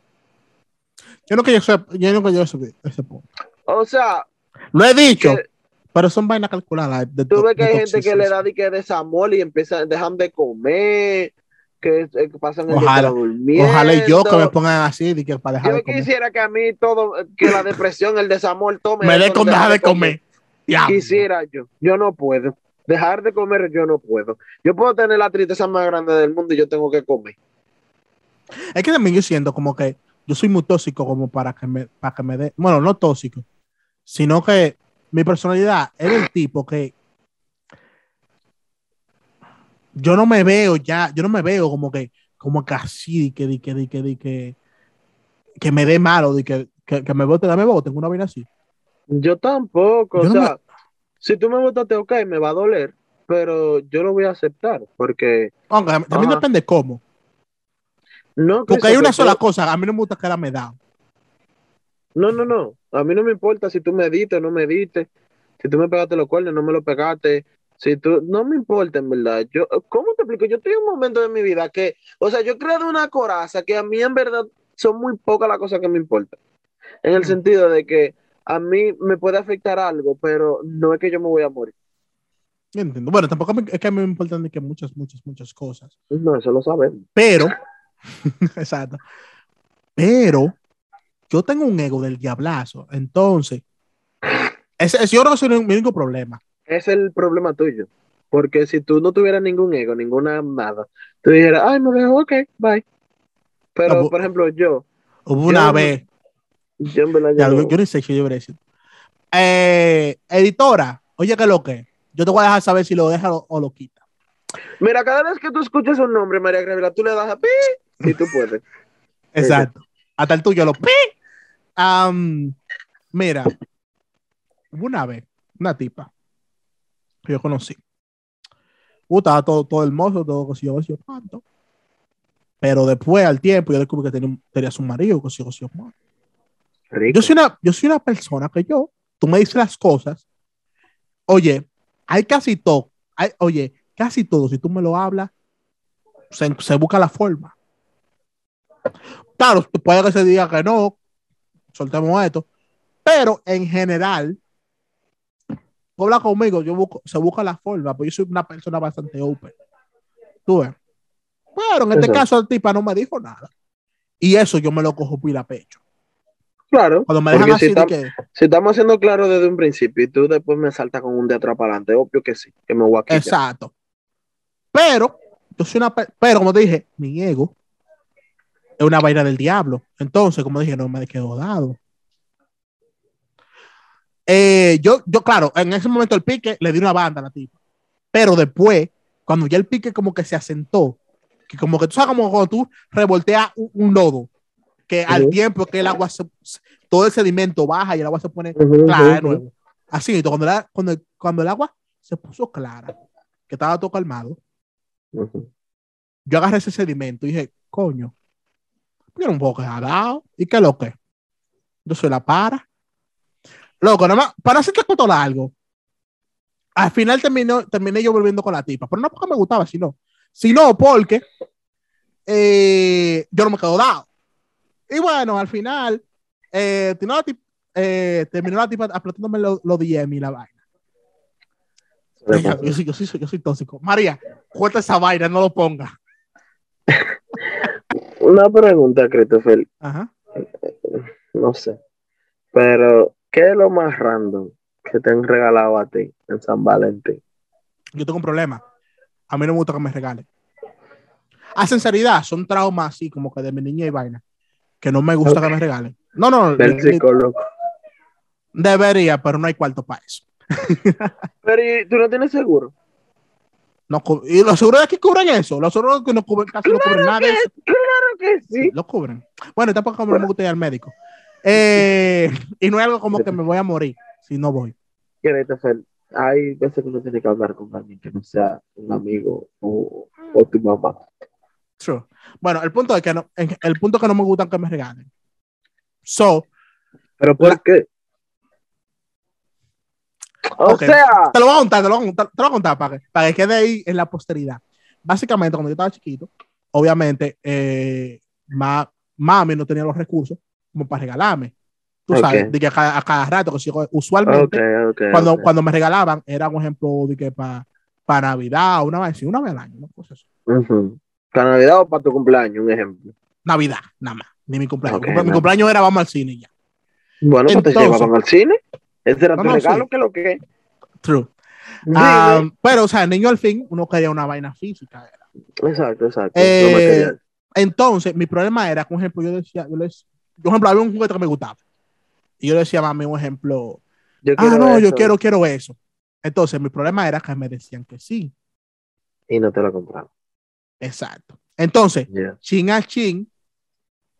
Speaker 1: Yo no que yo sé, yo no que yo sé ese punto.
Speaker 2: O sea,
Speaker 1: Lo he dicho,
Speaker 2: que
Speaker 1: pero son vainas calculadas. De,
Speaker 2: tú ves que hay gente que le da de que desamor y empiezan, dejan de comer, que, eh, que pasan el
Speaker 1: Ojalá-
Speaker 2: día.
Speaker 1: Ojalá y yo que me pongan así, de que para dejar
Speaker 2: Yo
Speaker 1: de comer.
Speaker 2: quisiera que a mí todo, que la depresión, el desamor, tome.
Speaker 1: Me dé con dejar de comer.
Speaker 2: Quisiera yo, yo no puedo. Dejar de comer, yo no puedo. Yo puedo tener la tristeza más grande del mundo y yo tengo que comer.
Speaker 1: Es que también yo siento como que yo soy muy tóxico como para que me, para que me dé, bueno, no tóxico, sino que mi personalidad es el tipo que yo no me veo ya, yo no me veo como que, como que así, de que, de que, de que, de que, que me dé malo, de que, que, que me bote, dame bote, tengo una vaina así.
Speaker 2: Yo tampoco.
Speaker 1: Yo
Speaker 2: o
Speaker 1: no
Speaker 2: sea, si tú me votaste, ok, me va a doler, pero yo lo voy a aceptar porque
Speaker 1: Aunque también
Speaker 2: Ajá.
Speaker 1: depende cómo.
Speaker 2: no.
Speaker 1: Porque hay una sola
Speaker 2: yo-
Speaker 1: cosa, a mí no me gusta que me da.
Speaker 2: No, no, no. A mí no me importa si tú me diste o no me diste. Si tú me pegaste los cuernos, no me los pegaste. Si tú, no me importa en verdad. Yo, ¿cómo te explico? Yo estoy en un momento de mi vida que, o sea, yo he creado una coraza que a mí en verdad son muy pocas las cosas que me importan. En el
Speaker 1: Mm.
Speaker 2: sentido de que a mí me puede afectar algo, pero no es que yo me voy a morir.
Speaker 1: Entiendo. Bueno, tampoco me- es que a mí me importan de que muchas, muchas, muchas cosas.
Speaker 2: No, eso lo sabemos.
Speaker 1: Pero, exacto. Pero yo tengo un ego del diablazo. Entonces, ese, ese yo creo ese es mi único problema.
Speaker 2: Es el problema tuyo. Porque si tú no tuvieras ningún ego, ninguna nada, tú dijeras, ay, me dejo, ok, bye. Pero, por ejemplo, yo,
Speaker 1: Hubo una
Speaker 2: Yo-
Speaker 1: vez,
Speaker 2: yo en verdad, yo
Speaker 1: ya,
Speaker 2: no-
Speaker 1: yo, yo no sé si yo debería decir. Eh, editora, oye, que lo que? Yo te voy a dejar saber si lo deja o, o lo quita.
Speaker 2: Mira, cada vez que tú escuchas un nombre, María Gabriela, tú le das a pi si tú puedes.
Speaker 1: Exacto. Hasta el tuyo lo pi. Am, mira, hubo una vez, una tipa que yo conocí. Uh, estaba todo, todo hermoso, todo cosío, cosío, cuánto. Pero después, al tiempo, yo descubrí que tenía, tenía su marido, cosío, cosío, cuánto.
Speaker 2: Rico.
Speaker 1: Yo soy, una, yo soy una persona que yo, tú me dices las cosas, oye, hay casi todo, hay, oye, casi todo, si tú me lo hablas, se, se busca la forma. Claro, puede que se diga que no, soltemos esto, pero en general, tú hablas conmigo, yo busco, se busca la forma, porque yo soy una persona bastante open. Tú ves. Pero en este
Speaker 2: Exacto.
Speaker 1: caso, el tipa no me dijo nada. Y eso yo me lo cojo pila pecho.
Speaker 2: Claro.
Speaker 1: Cuando me dejan
Speaker 2: si,
Speaker 1: así,
Speaker 2: tam-
Speaker 1: que,
Speaker 2: si estamos haciendo claro desde un principio y tú después me saltas con un de atrás para adelante, obvio que sí, que me voy a quitar.
Speaker 1: Exacto. Pero, yo soy una, pe- pero como te dije, mi ego es una vaina del diablo. Entonces, como dije, no me quedó dado. Eh, yo, yo, claro, en ese momento el pique le di una banda a la tipa. Pero después, cuando ya el pique como que se asentó, que como que tú sabes como cuando tú revolteas un, un lodo, que al
Speaker 2: Ujú.
Speaker 1: tiempo que el agua se, todo el sedimento baja y el agua se pone
Speaker 2: Ujú,
Speaker 1: clara de
Speaker 2: ujú,
Speaker 1: nuevo. Así, cuando, la- cuando, cuando el agua se puso clara, que estaba todo calmado, yo agarré ese sedimento y dije, coño, yo no puedo quedar. ¿Y qué es lo que? Yo soy la para. Loco, nada más, para hacerte cuento largo, al final terminó, terminé yo volviendo con la tipa, pero no porque me gustaba, sino, sino porque eh, yo no me quedo dado. Y bueno, al final, eh, terminó, la tip- eh, terminó la tipa aplastándome los lo DM y la vaina. Ella, yo, soy, yo, soy, yo soy tóxico. María, cuenta esa vaina, no lo ponga.
Speaker 2: Una pregunta, Christopher,
Speaker 1: Ajá.
Speaker 2: no sé, pero ¿qué es lo más random que te han regalado a ti en San Valentín?
Speaker 1: yo tengo un problema. A mí no me gusta que me regalen. A sinceridad, son traumas así como que de mi niña y vaina. Que no me gusta que me regalen. No, no,
Speaker 2: Del psicólogo.
Speaker 1: debería, pero no hay cuarto para eso.
Speaker 2: Pero ¿y tú no tienes seguro?
Speaker 1: No, y los seguros de aquí cubren eso. Los seguros que no cubren, casi no cubren nada de eso.
Speaker 2: Claro que sí.
Speaker 1: Lo cubren. Bueno, tampoco me gusta ir al médico. Eh, y no es algo como que me voy a morir si no voy.
Speaker 2: Hay veces que uno tiene que hablar con alguien que no sea un amigo o o tu mamá.
Speaker 1: True. Bueno, el punto es que no, el punto es que no me gustan que me regalen. So,
Speaker 2: ¿Pero por
Speaker 1: La-
Speaker 2: qué? O sea,
Speaker 1: te lo voy a contar, te lo voy a contar, te lo voy a contar para que, para que quede ahí en la posteridad. Básicamente, cuando yo estaba chiquito, obviamente, eh, ma- mami no tenía los recursos como para regalarme. Tú
Speaker 2: Ok.
Speaker 1: sabes, de que a cada, a cada rato, que si usualmente,
Speaker 2: ok.
Speaker 1: cuando,
Speaker 2: ok.
Speaker 1: cuando me regalaban, era un ejemplo de que para para Navidad, una vez, sí, una vez al año, ¿no? Pues eso.
Speaker 2: Ujú. ¿Para Navidad o para tu cumpleaños? Un ejemplo.
Speaker 1: Navidad, nada más, ni mi cumpleaños. Mi
Speaker 2: nada.
Speaker 1: cumpleaños era vamos al cine ya.
Speaker 2: Bueno, pues te
Speaker 1: Entonces-
Speaker 2: llevaban al cine. Ese era
Speaker 1: No,
Speaker 2: tu
Speaker 1: no,
Speaker 2: regalo,
Speaker 1: sí.
Speaker 2: que lo que.
Speaker 1: True. Ah, pero, o sea, niño al fin, uno quería una vaina física. era.
Speaker 2: exacto, exacto.
Speaker 1: eh,
Speaker 2: No.
Speaker 1: Entonces, mi problema era, por ejemplo, yo decía, yo les, por ejemplo, había un juguete que me gustaba. Y yo le decía a mami, un ejemplo,
Speaker 2: Yo
Speaker 1: ah, no, yo
Speaker 2: eso,
Speaker 1: quiero, quiero eso. Entonces, mi problema era que me decían que sí.
Speaker 2: Y no te lo compraron.
Speaker 1: Exacto. Entonces,
Speaker 2: Ya.
Speaker 1: chin a chin,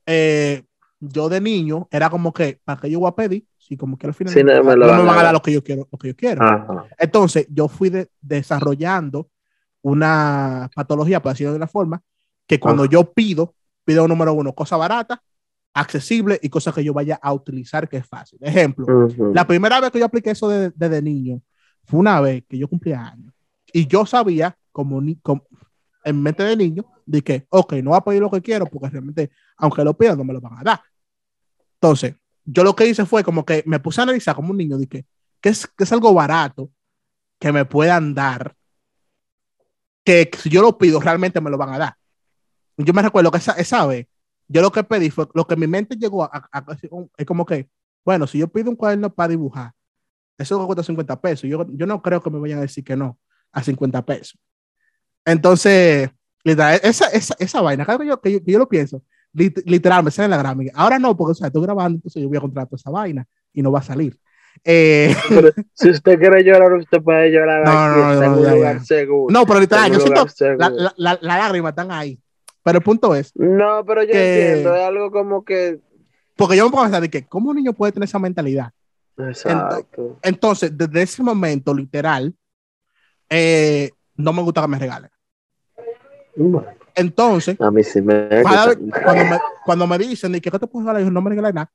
Speaker 1: eh, yo de niño era como que, ¿para qué yo voy a pedir? Si como que al final
Speaker 2: Sí, no me van a
Speaker 1: van a
Speaker 2: dar.
Speaker 1: dar lo que yo quiero, lo que yo quiero.
Speaker 2: Ajá.
Speaker 1: Entonces, yo fui de- desarrollando una patología, por decirlo de una forma, que cuando
Speaker 2: Ajá.
Speaker 1: yo pido, pido número uno, cosa barata, accesible y cosas que yo vaya a utilizar que es fácil. Ejemplo,
Speaker 2: Ujú.
Speaker 1: la primera vez que yo apliqué eso desde de, de niño fue una vez que yo cumplía años y yo sabía, como, ni, como en mente de niño, de que, ok, no voy a pedir lo que quiero porque realmente, aunque lo pidan, no me lo van a dar. Entonces, yo lo que hice fue como que me puse a analizar como un niño, de que, que es, que es algo barato que me puedan dar, que si yo lo pido, realmente me lo van a dar. Yo me recuerdo que esa, esa vez, yo lo que pedí fue, lo que mi mente llegó a, a- a- es como que, bueno, si yo pido un cuaderno para dibujar, eso cuesta 50 pesos. Yo, yo no creo que me vayan a decir que no a 50 pesos. Entonces, literal, esa, esa, esa vaina, cada que yo, que yo, que yo lo pienso, lit- literal, me sale en la gráfica. Ahora no, porque o sea, estoy grabando, entonces yo voy a contratar esa vaina y no va a salir. Eh,
Speaker 2: Pero si usted quiere llorar, usted puede llorar
Speaker 1: No,
Speaker 2: aquí,
Speaker 1: no, no, no, ya.
Speaker 2: seguro.
Speaker 1: no, pero literal, yo siento, la, la, la, la lágrima están ahí. Pero el punto es,
Speaker 2: No, pero yo
Speaker 1: que-
Speaker 2: entiendo, es algo como que.
Speaker 1: porque yo me pongo a pensar de que, ¿cómo un niño puede tener esa mentalidad?
Speaker 2: Exacto.
Speaker 1: Entonces, desde ese momento, literal, eh, no me gusta que me regalen.
Speaker 2: Bueno,
Speaker 1: Entonces,
Speaker 2: a mí sí me.
Speaker 1: cada cuando, me, cuando me dicen ¿qué te puedo regalar, yo no me regalan nada.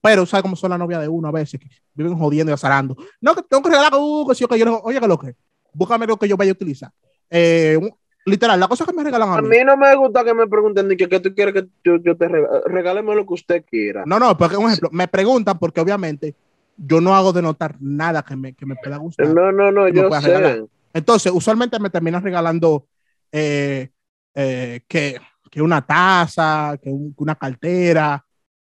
Speaker 1: Pero, ¿sabes cómo son las novias de uno a veces? Que viven jodiendo y azarando. No, que tengo que regalar, uh, que sí, que yo, oye, que lo que, búscame lo que yo vaya a utilizar. Eh, un- literal, la cosa que me regalan a
Speaker 2: A
Speaker 1: mí.
Speaker 2: mí no me gusta que me pregunten ni que qué tú quieres que yo, yo te regale. Regáleme lo que usted quiera.
Speaker 1: No, no, porque un ejemplo, me preguntan porque obviamente yo no hago de notar nada que me, que me pueda gustar.
Speaker 2: No, no, no,
Speaker 1: que
Speaker 2: yo sé.
Speaker 1: regalar. Entonces, usualmente me terminan regalando eh, eh, que, que una taza, que, un- que una cartera,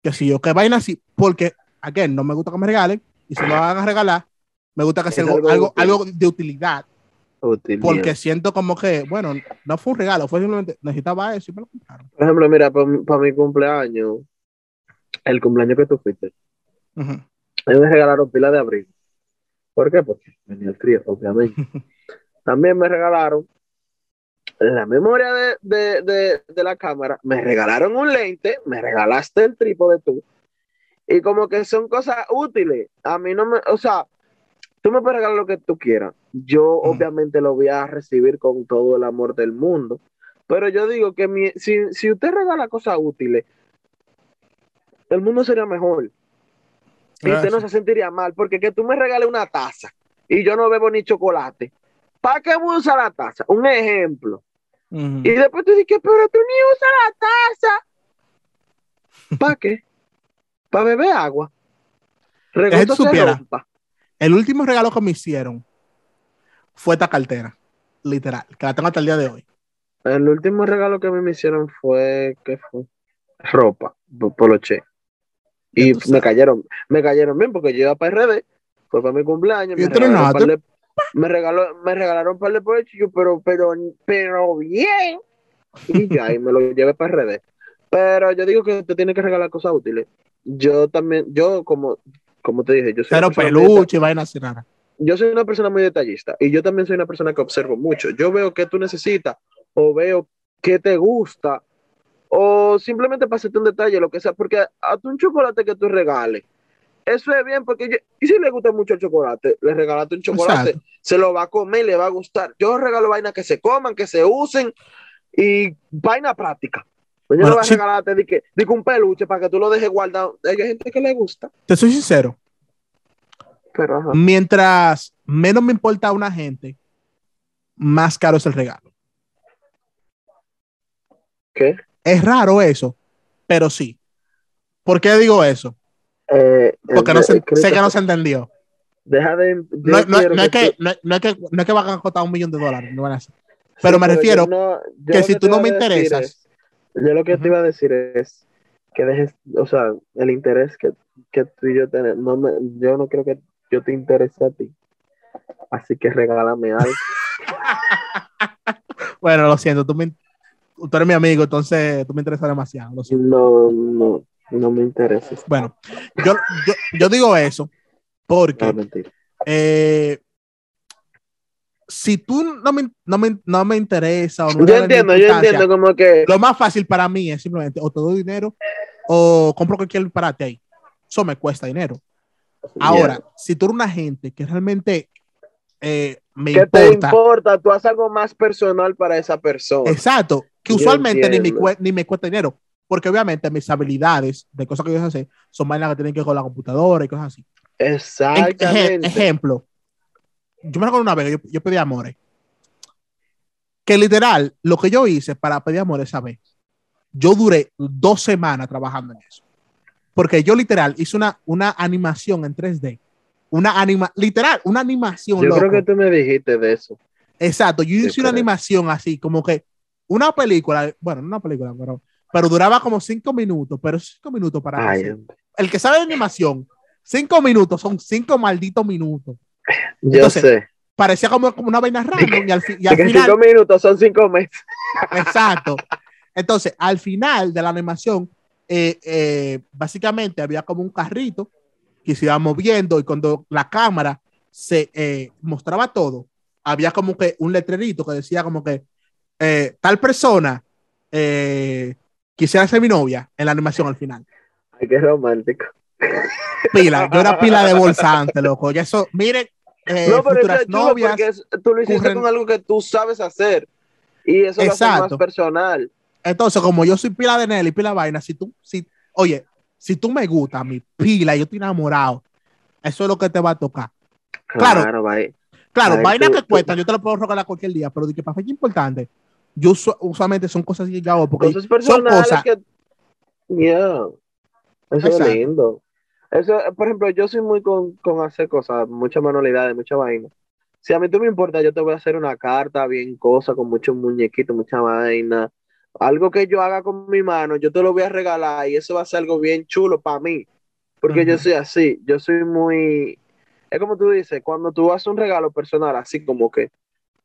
Speaker 1: que si yo, que vaina así, porque, again, no me gusta que me regalen, y si me van a regalar, me gusta que sea algo,
Speaker 2: algo
Speaker 1: de utilidad,
Speaker 2: Útil,
Speaker 1: porque
Speaker 2: bien.
Speaker 1: siento como que, bueno, no fue un regalo, fue simplemente, necesitaba eso y me lo compraron.
Speaker 2: Por ejemplo, mira, para mi cumpleaños, el cumpleaños que tú fuiste, a mí me regalaron pila de abrigo. ¿Por qué? Porque venía el frío, obviamente. También me regalaron la memoria de, de, de, de la cámara, me regalaron un lente, me regalaste el trípode tú, y como que son cosas útiles. A mí no me, o sea, tú me puedes regalar lo que tú quieras. Yo obviamente lo voy a recibir con todo el amor del mundo, pero yo digo que mi- si, si usted regala cosas útiles, el mundo sería mejor. Y usted no se sentiría mal, porque que tú me regales una taza y yo no bebo ni chocolate. ¿Para qué voy a usar la taza? Un ejemplo. Y después tú dices, pero tú ni usas la taza. ¿Para qué? ¿Para beber agua? Regoto se rompa.
Speaker 1: El último regalo que me hicieron fue esta cartera, literal, que la tengo hasta el día de hoy.
Speaker 2: El último regalo que a mí me hicieron fue, ¿qué fue? Ropa, po- poloche. Y me cayeron, me cayeron bien porque yo iba para RD, fue para mi cumpleaños,
Speaker 1: Y
Speaker 2: me regalaron, de, me, regaló, me regalaron un par de yo, pero, pero, pero bien. Y ya, y me lo llevé para RD. Pero yo digo que te tiene que regalar cosas útiles. Yo también, yo como, como te dije, yo soy,
Speaker 1: Cero
Speaker 2: una persona muy
Speaker 1: peluche vaina así
Speaker 2: yo soy una persona muy detallista y yo también soy una persona que observo mucho. Yo veo qué tú necesitas o veo qué te gusta o simplemente para hacerte un detalle, lo que sea, porque a tu un chocolate que tú regales, eso es bien porque yo- y si le gusta mucho el chocolate, le regalaste un chocolate,
Speaker 1: Exacto.
Speaker 2: se lo va a comer, le va a gustar. Yo regalo vainas que se coman, que se usen y vaina práctica. Pues yo
Speaker 1: Bueno,
Speaker 2: no voy a
Speaker 1: sí.
Speaker 2: regalarte de que, de que un peluche para que tú lo dejes guardado. Hay gente que le gusta,
Speaker 1: Te soy sincero.
Speaker 2: pero ajá.
Speaker 1: Mientras menos me importa a una gente, más caro es el regalo.
Speaker 2: ¿Qué?
Speaker 1: Es raro eso, pero sí. ¿Por qué digo eso?
Speaker 2: Eh,
Speaker 1: Porque no
Speaker 2: eh,
Speaker 1: se- sé que no se entendió.
Speaker 2: Deja de.
Speaker 1: No, no-
Speaker 2: quiero
Speaker 1: no es que, no, es que, no es que van a costar un millón de dólares. no van a.
Speaker 2: Sí,
Speaker 1: pero me refiero
Speaker 2: yo
Speaker 1: que si tú no me interesas-
Speaker 2: es- yo lo que te iba a decir es que dejes, o sea, el interés que, que tú y yo tenemos. No me, yo no creo que yo te interese a ti. Así que regálame algo.
Speaker 1: Bueno, lo siento, tú, me- tú eres mi amigo, entonces tú me interesas demasiado. lo siento.
Speaker 2: No, no, no me interesa.
Speaker 1: Bueno, yo, yo, yo digo eso porque
Speaker 2: No, mentira.
Speaker 1: eh, si tú no me, no me, no me interesa o no
Speaker 2: Yo entiendo, yo entiendo como que.
Speaker 1: Lo más fácil para mí es simplemente o te doy dinero o compro cualquier disparate ahí. Eso me cuesta dinero. Ahora, si tú eres una gente que realmente eh, me
Speaker 2: ¿Qué te
Speaker 1: importa,
Speaker 2: importa? Tú haces algo más personal para esa persona.
Speaker 1: exacto, que
Speaker 2: Yo
Speaker 1: usualmente ni me, ni me cuesta dinero, porque obviamente mis habilidades de cosas que yo sé son vainas que tienen que ver con la computadora y cosas así.
Speaker 2: Exactamente.
Speaker 1: ejemplo, yo me recuerdo una vez yo, yo pedí amores, que literal, lo que yo hice para pedir amores esa vez, yo duré dos semanas trabajando en eso. Porque yo literal hice una, una animación en 3D. Una anima, literal, una animación.
Speaker 2: Yo
Speaker 1: loco.
Speaker 2: creo que tú me dijiste de eso.
Speaker 1: Exacto, yo
Speaker 2: Sí,
Speaker 1: hice una
Speaker 2: pero-
Speaker 1: animación así, como que una película, bueno, no una película, pero, pero duraba como cinco minutos, pero cinco minutos para
Speaker 2: Ay,
Speaker 1: el que sabe de animación, cinco minutos son cinco malditos minutos.
Speaker 2: Yo
Speaker 1: Entonces,
Speaker 2: sé.
Speaker 1: Parecía como, como una vaina random y al, fi- y al final,
Speaker 2: cinco minutos son cinco meses.
Speaker 1: exacto. Entonces, al final de la animación, eh, eh, básicamente había como un carrito que se iba moviendo y cuando la cámara se eh, mostraba todo, había como que un letrerito que decía como que eh, tal persona eh, quisiera ser mi novia en la animación al final.
Speaker 2: Ay, qué romántico.
Speaker 1: Pila, yo era pila de bolsa antes, loco. Y eso, miren, eh,
Speaker 2: no, pero
Speaker 1: futuras novias.
Speaker 2: porque es- tú lo hiciste con algo que tú sabes hacer. Y eso lo hace más
Speaker 1: Exacto.
Speaker 2: personal.
Speaker 1: Entonces, como yo soy pila de Nelly, pila de vaina, si tú, si, oye, si tú me gusta, mi pila, yo estoy enamorado, eso es lo que te va a tocar. Claro.
Speaker 2: Claro, bye.
Speaker 1: Claro,
Speaker 2: Ay,
Speaker 1: vainas
Speaker 2: tú-
Speaker 1: que
Speaker 2: tú-
Speaker 1: cuestan, yo te lo puedo regalar cualquier día, pero de que para fecha importante, yo usu- usualmente son cosas que yo hago porque
Speaker 2: Cosas
Speaker 1: son cosas.
Speaker 2: que. Yeah. Eso
Speaker 1: Exacto.
Speaker 2: es lindo. Eso, por ejemplo, yo soy muy con, con hacer cosas, muchas manualidades, mucha vaina. Si a mí tú me importa, yo te voy a hacer una carta bien cosa, con muchos muñequitos, mucha vaina. Algo que yo haga con mi mano, yo te lo voy a regalar y eso va a ser algo bien chulo para mí. Porque yo soy así, yo soy muy... Es como tú dices, cuando tú haces un regalo personal, así como que,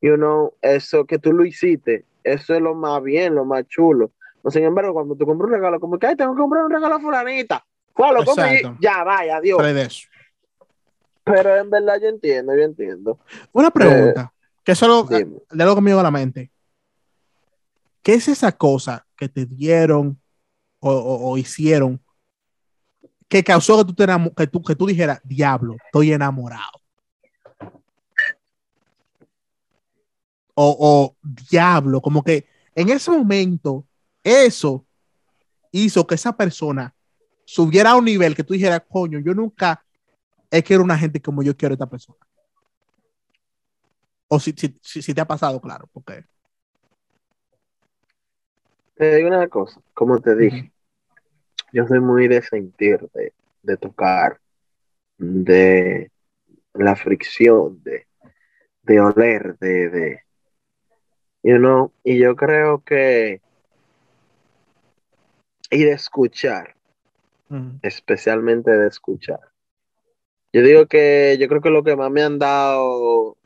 Speaker 2: you know, eso que tú lo hiciste, eso es lo más bien, lo más chulo. Sin embargo, cuando tú compras un regalo, como que, ay, tengo que comprar un regalo a fulanita. Fue, lo
Speaker 1: Exacto.
Speaker 2: ya, vaya, adiós.
Speaker 1: Eso.
Speaker 2: Pero en verdad yo entiendo, yo entiendo.
Speaker 1: Una pregunta, que eso es lo,
Speaker 2: Dime.
Speaker 1: de me llegó a la mente. ¿Qué es esa cosa que te dieron o, o- o hicieron que causó que tú, te que, tú, que tú dijeras, diablo, estoy enamorado? O, o diablo, como que en ese momento eso hizo que esa persona subiera a un nivel que tú dijeras, coño, yo nunca he querido una gente como yo quiero a esta persona. O si, si, si, si te ha pasado, claro, porque...
Speaker 2: Te digo una cosa, como te dije, yo soy muy de sentir, de, de tocar, de la fricción, de, de oler, de, de, you know, y yo creo que, y de escuchar, Especialmente de escuchar. Yo digo que yo creo que lo que más me han dado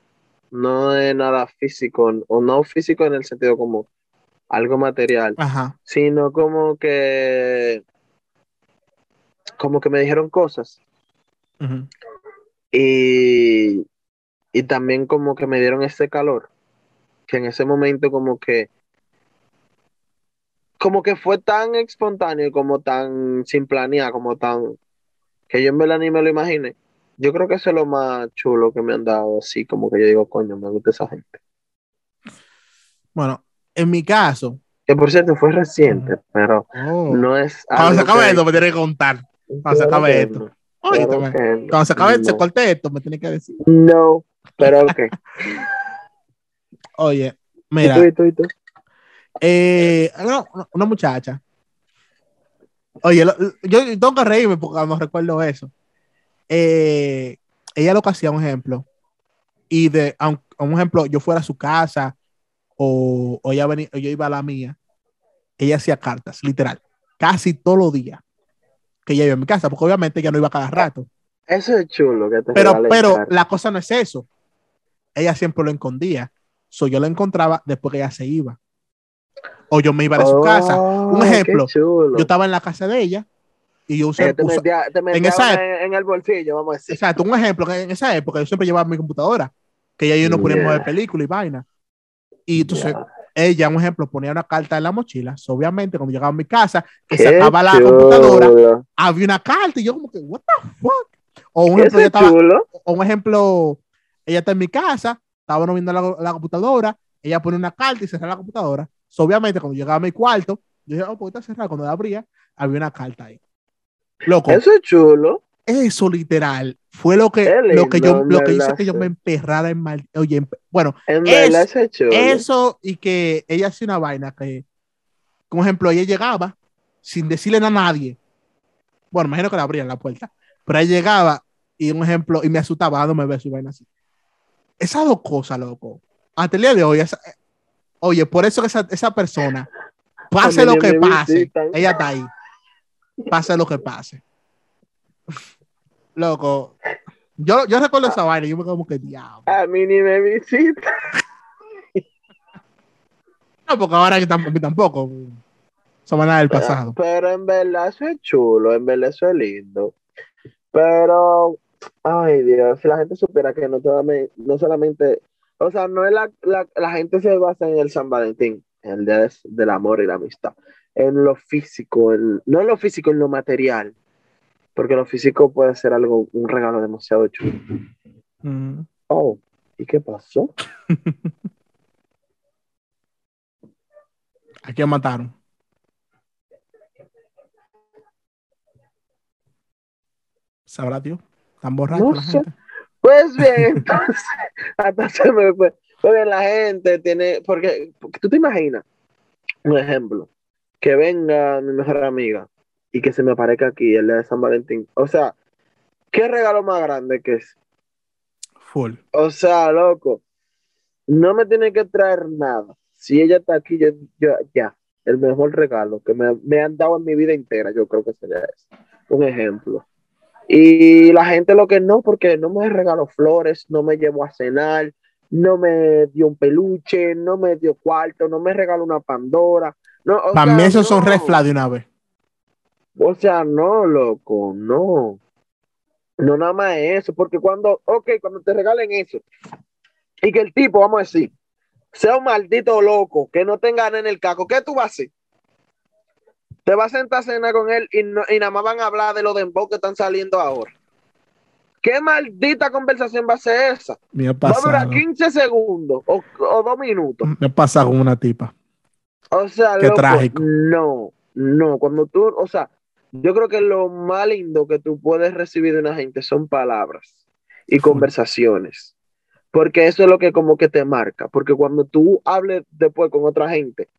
Speaker 2: no es nada físico, o no físico en el sentido como algo material,
Speaker 1: Ajá.
Speaker 2: sino como que como que me dijeron cosas y, y también como que me dieron ese calor que en ese momento como que como que fue tan espontáneo como tan sin planear como tan que yo en verdad ni me lo imaginé yo creo que eso es lo más chulo que me han dado así como que yo digo coño me gusta esa gente
Speaker 1: Bueno, en mi caso.
Speaker 2: Que por cierto fue reciente, pero
Speaker 1: oh,
Speaker 2: no es.
Speaker 1: cuando se acabe
Speaker 2: que-
Speaker 1: esto, me tiene que contar. Cuando se acabe esto.
Speaker 2: no,
Speaker 1: Oye,
Speaker 2: claro no.
Speaker 1: cuando se acabe, se
Speaker 2: No.
Speaker 1: corte esto, me tiene que decir.
Speaker 2: No, pero ok.
Speaker 1: Oye,
Speaker 2: ¿Y
Speaker 1: mira,
Speaker 2: tú, y tú, y tú?
Speaker 1: Eh, una, una muchacha. Oye, lo- yo tengo que reírme porque no recuerdo eso. Eh, ella lo que hacía, un ejemplo, y de, un ejemplo, yo fuera a su casa o, o ella venía, o yo iba a la mía, ella hacía cartas, literal, casi todos los días que ella iba a mi casa, porque obviamente ella no iba cada rato.
Speaker 2: Eso es chulo que te
Speaker 1: Pero, pero
Speaker 2: cartas.
Speaker 1: la cosa no es eso. Ella siempre lo escondía. So, yo lo encontraba después que ella se iba. O yo me iba de su casa. Un
Speaker 2: Oh,
Speaker 1: ejemplo. Yo estaba en la casa de ella y yo usé.
Speaker 2: Te
Speaker 1: usa-
Speaker 2: metía, te metía
Speaker 1: esa
Speaker 2: una en, en el bolsillo, vamos a decir.
Speaker 1: exacto, un ejemplo. En esa época yo siempre llevaba mi computadora, que ella y yo no poníamos
Speaker 2: Yeah.
Speaker 1: de película y vaina. Y entonces
Speaker 2: Ya.
Speaker 1: ella, un ejemplo, ponía una carta en la mochila. So, obviamente, cuando llegaba a mi casa, que sacaba la computadora, había una carta y yo, como que, ¿What the fuck? O un ejemplo, estaba, o un ejemplo, ella está en mi casa, estábamos viendo la, la computadora, ella pone una carta y cerraba la computadora. So, obviamente, cuando llegaba a mi cuarto, yo dije, oh, pues está cerrada. Cuando la abría, había una carta ahí. Loco, eso,
Speaker 2: Eso es chulo.
Speaker 1: literal fue lo que, lo que yo, lo que hizo que yo me emperrara en mal. Oye, bueno,
Speaker 2: En eso
Speaker 1: eso y que ella hacía una vaina que, como ejemplo, ella llegaba sin decirle nada a nadie. Bueno, imagino que le abrían la puerta, pero ella llegaba y un ejemplo, y me asustaba dándome besos y vaina así. Esas dos cosas, loco. Hasta el día de hoy, esa- oye, por eso que esa, esa persona, pase lo que pase,
Speaker 2: visitan.
Speaker 1: ella está ahí. Pase lo que pase. Loco, yo, yo recuerdo esa vaina y yo me como que diablo.
Speaker 2: A mí ni me visita.
Speaker 1: No, porque ahora yo tam- a mí tampoco. Somos nada del
Speaker 2: Pero,
Speaker 1: pasado.
Speaker 2: pero en verdad eso es chulo, en verdad eso es lindo. Pero, ay Dios, si la gente supiera que no solamente, no solamente o sea, no es la, la, la gente se basa en el San Valentín, en el día des- del amor y la amistad, en lo físico, en- no en lo físico, en lo material, porque lo físico puede ser algo, un regalo demasiado chulo.
Speaker 1: Mm.
Speaker 2: Oh, ¿y qué pasó?
Speaker 1: ¿A quién mataron? ¿Sabrá Dios? ¿Tan borracho
Speaker 2: No
Speaker 1: la
Speaker 2: sé. Pues bien, entonces, se me fue. Pues bien, la gente tiene, porque, porque tú te imaginas, un ejemplo, que venga mi mejor amiga y que se me aparezca aquí el día de San Valentín. O sea, ¿qué regalo más grande que es?
Speaker 1: Full.
Speaker 2: O sea, loco, no me tiene que traer nada. Si ella está aquí, yo, yo- ya, el mejor regalo que me, me han dado en mi vida entera, yo creo que sería eso. Un ejemplo. Y la gente lo que no, porque no me regaló flores, no me llevó a cenar, no me dio un peluche, no me dio cuarto, no me regaló una Pandora. No, o
Speaker 1: Para
Speaker 2: sea,
Speaker 1: mí esos son
Speaker 2: no.
Speaker 1: red flag de una vez.
Speaker 2: O sea, no, loco, no. No nada más eso, porque cuando, ok, cuando te regalen eso, y que el tipo, vamos a decir, sea un maldito loco, que no tenga nada en el caco, ¿qué tú vas a hacer? Te vas a sentar a cenar con él y, no- y nada más van a hablar de los dembow que están saliendo ahora. ¿Qué maldita conversación va a ser esa?
Speaker 1: Me ha
Speaker 2: Va a durar
Speaker 1: pasado.
Speaker 2: 15 segundos o, o dos minutos.
Speaker 1: Me ha pasado con una tipa.
Speaker 2: O sea,
Speaker 1: Qué
Speaker 2: loco,
Speaker 1: trágico.
Speaker 2: no, no, cuando tú, o sea, yo creo que lo más lindo que tú puedes recibir de una gente son palabras y conversaciones, porque eso es lo que como que te marca, porque cuando tú hables después con otra gente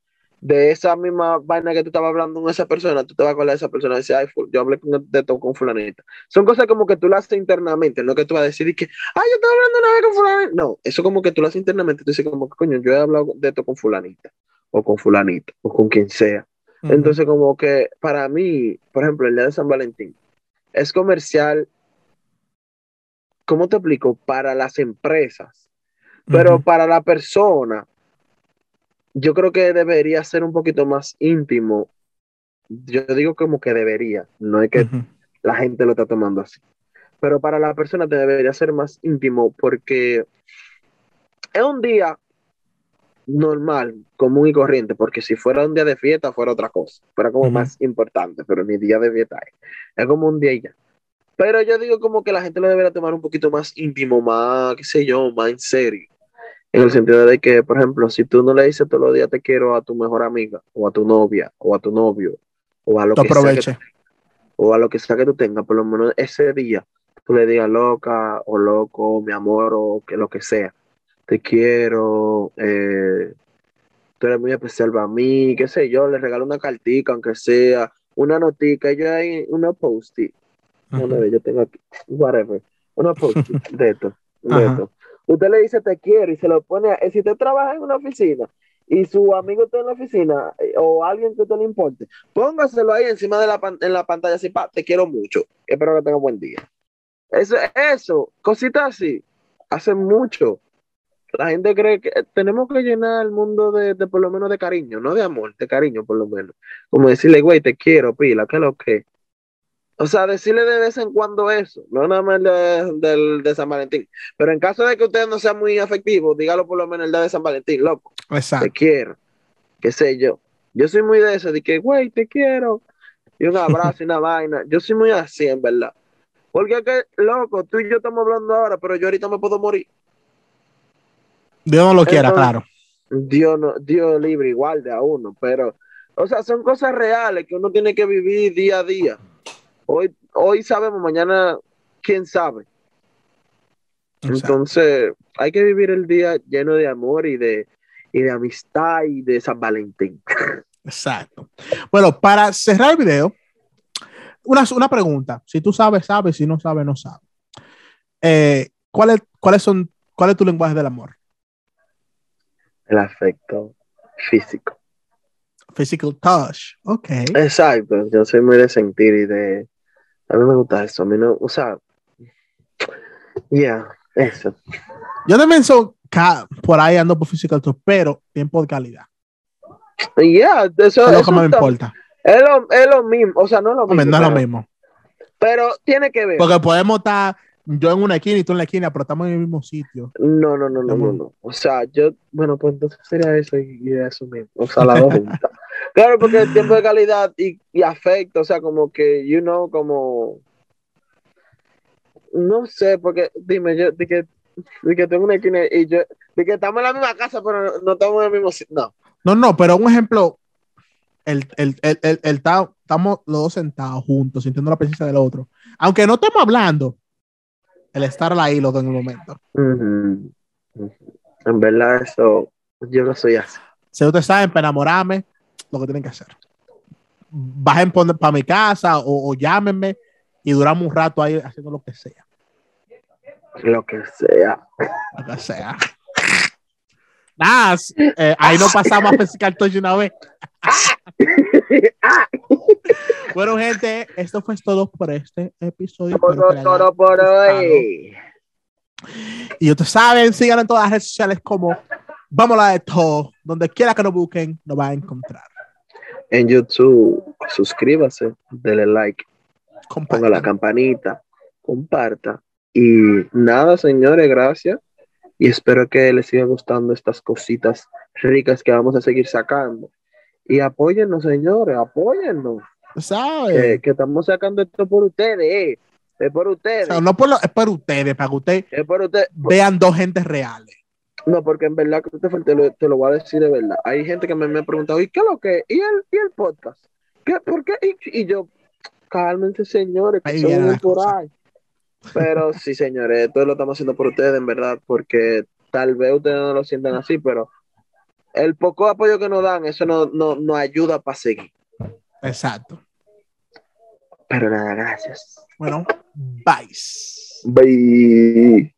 Speaker 2: de esa misma vaina que tú estabas hablando con esa persona, tú te vas a acordar de esa persona y decir, ay, yo hablé con, de esto con fulanita. Son cosas como que tú las haces internamente, no que tú vas a decir y que, ay, yo estaba hablando una vez con fulanita. No, eso como que tú lo haces internamente, tú dices como que, coño, yo he hablado de esto con fulanita, o con fulanita, o con quien sea. Entonces, como que para mí, por ejemplo, el día de San Valentín es comercial, ¿cómo te explico? Para las empresas, pero para la persona, yo creo que debería ser un poquito más íntimo. Yo digo como que debería, no es que la gente lo está tomando así. Pero para la persona debería ser más íntimo porque es un día normal, común y corriente, porque si fuera un día de fiesta fuera otra cosa, fuera como más importante, pero ni día de fiesta es. Es como un día y ya. Pero yo digo como que la gente lo debería tomar un poquito más íntimo, más, qué sé yo, más en serio. En el sentido de que, por ejemplo, si tú no le dices todos los días te quiero a tu mejor amiga, o a tu novia, o a tu novio, o a lo, que sea, que, o a lo que sea que tú tengas, por lo menos ese día, tú le digas loca, o loco, mi amor, o que lo que sea. Te quiero, eh, tú eres muy especial para mí, qué sé yo, le regalo una cartica, aunque sea, una notica, yo hay una post-it, vez yo tengo aquí, whatever, una post-it de esto, de esto. Usted le dice te quiero y se lo pone, a- si usted trabaja en una oficina y su amigo está en la oficina eh, o alguien que usted le importe, póngaselo ahí encima de la, en la pantalla así, pa, te quiero mucho, espero que tenga buen día. Eso, eso, cositas así, hace mucho. La gente cree que tenemos que llenar el mundo de, de por lo menos de cariño, no de amor, de cariño por lo menos. Como decirle, güey, te quiero, pila, ¿qué es lo que? O sea, decirle de vez en cuando eso, no nada más el de, del- de San Valentín. Pero en caso de que usted no sea muy afectivo, dígalo por lo menos el día de San Valentín, loco, te
Speaker 1: Exacto.
Speaker 2: quiero, qué sé yo. Yo soy muy de eso, de que, güey, te quiero, y un abrazo y una vaina. Yo soy muy así, en verdad. Porque es que, loco, tú y yo estamos hablando ahora, pero yo ahorita me puedo morir.
Speaker 1: Dios no lo quiera,
Speaker 2: Entonces-
Speaker 1: claro.
Speaker 2: Dios, no, Dios libre igual de a uno, pero, o sea, son cosas reales que uno tiene que vivir día a día. Hoy, hoy sabemos, mañana, quién sabe.
Speaker 1: Exacto.
Speaker 2: Entonces, hay que vivir el día lleno de amor y de, y de amistad y de San Valentín.
Speaker 1: Exacto. Bueno, para cerrar el video, una, una pregunta. Si tú sabes, sabes. Si no sabes, no sabes. Eh, ¿cuáles, ¿Cuáles son, cuál es tu lenguaje del amor?
Speaker 2: El afecto físico.
Speaker 1: Physical touch. Ok.
Speaker 2: Exacto, yo soy muy de sentir y de... A mí me gusta eso, a mí no, o sea... Ya, eso.
Speaker 1: Yo también soy por ahí ando por touch, pero tiempo de calidad.
Speaker 2: Ya, eso,
Speaker 1: Es lo que me importa.
Speaker 2: Es lo, es lo mismo, o sea, no es lo mismo.
Speaker 1: No es lo mismo.
Speaker 2: pero tiene que ver.
Speaker 1: Porque podemos estar yo en una esquina y tú en la esquina, pero estamos en el mismo sitio.
Speaker 2: No, no, no, no, no, no. O sea, yo, bueno, pues entonces sería eso y, y eso mismo. O sea, las dos juntas. Claro, porque el tiempo de calidad y, y afecto, o sea, como que, you know, como. No sé, porque dime, yo, de que, de que tengo una esquina y yo, de que estamos en la misma casa, pero no, estamos en el mismo sitio. No.
Speaker 1: No, no, pero un ejemplo, el, el, el, el, el ta- estamos los dos sentados juntos, sintiendo la presencia del otro. Aunque no estemos hablando, el estar ahí los dos en el momento.
Speaker 2: En verdad, eso, yo no soy así.
Speaker 1: Si ustedes saben, para enamorarme, lo que tienen que hacer. Bajen para mi casa o, o llámenme y duramos un rato ahí haciendo lo que sea.
Speaker 2: Lo que sea.
Speaker 1: Lo que sea. Nada, eh, ahí no pasamos a physical touch una vez. Bueno, gente, esto fue todo por este episodio.
Speaker 2: Todo, todo por hoy.
Speaker 1: Y ustedes saben, sigan en todas las redes sociales como Vamos a la de todo. Donde quiera que nos busquen, nos va a encontrar.
Speaker 2: En YouTube, suscríbase, dele like, ponga la
Speaker 1: Compartan.
Speaker 2: campanita, comparta. Y nada, señores, gracias. Y espero que les siga gustando estas cositas ricas que vamos a seguir sacando. Y apóyennos, señores, apóyennos.
Speaker 1: ¿Sabes?
Speaker 2: Que, que estamos sacando esto por ustedes, eh. Es por
Speaker 1: O
Speaker 2: ustedes.
Speaker 1: sea, no por lo- es para ustedes, para que ustedes
Speaker 2: Es por ustedes.
Speaker 1: vean dos gentes reales.
Speaker 2: No, porque en verdad, Christopher, te lo, te lo voy a decir de verdad. Hay gente que me, me ha preguntado, ¿y qué es lo que? ¿Y el, y el podcast? ¿Qué, ¿Por qué? Y, y yo, cálmense, señores, que
Speaker 1: las
Speaker 2: por ahí. Pero sí, señores, esto lo estamos haciendo por ustedes, en verdad, porque tal vez ustedes no lo sientan así, pero el poco apoyo que nos dan, eso no, no, nos ayuda para seguir.
Speaker 1: Exacto.
Speaker 2: Pero nada, gracias.
Speaker 1: Bueno, bye.
Speaker 2: Bye.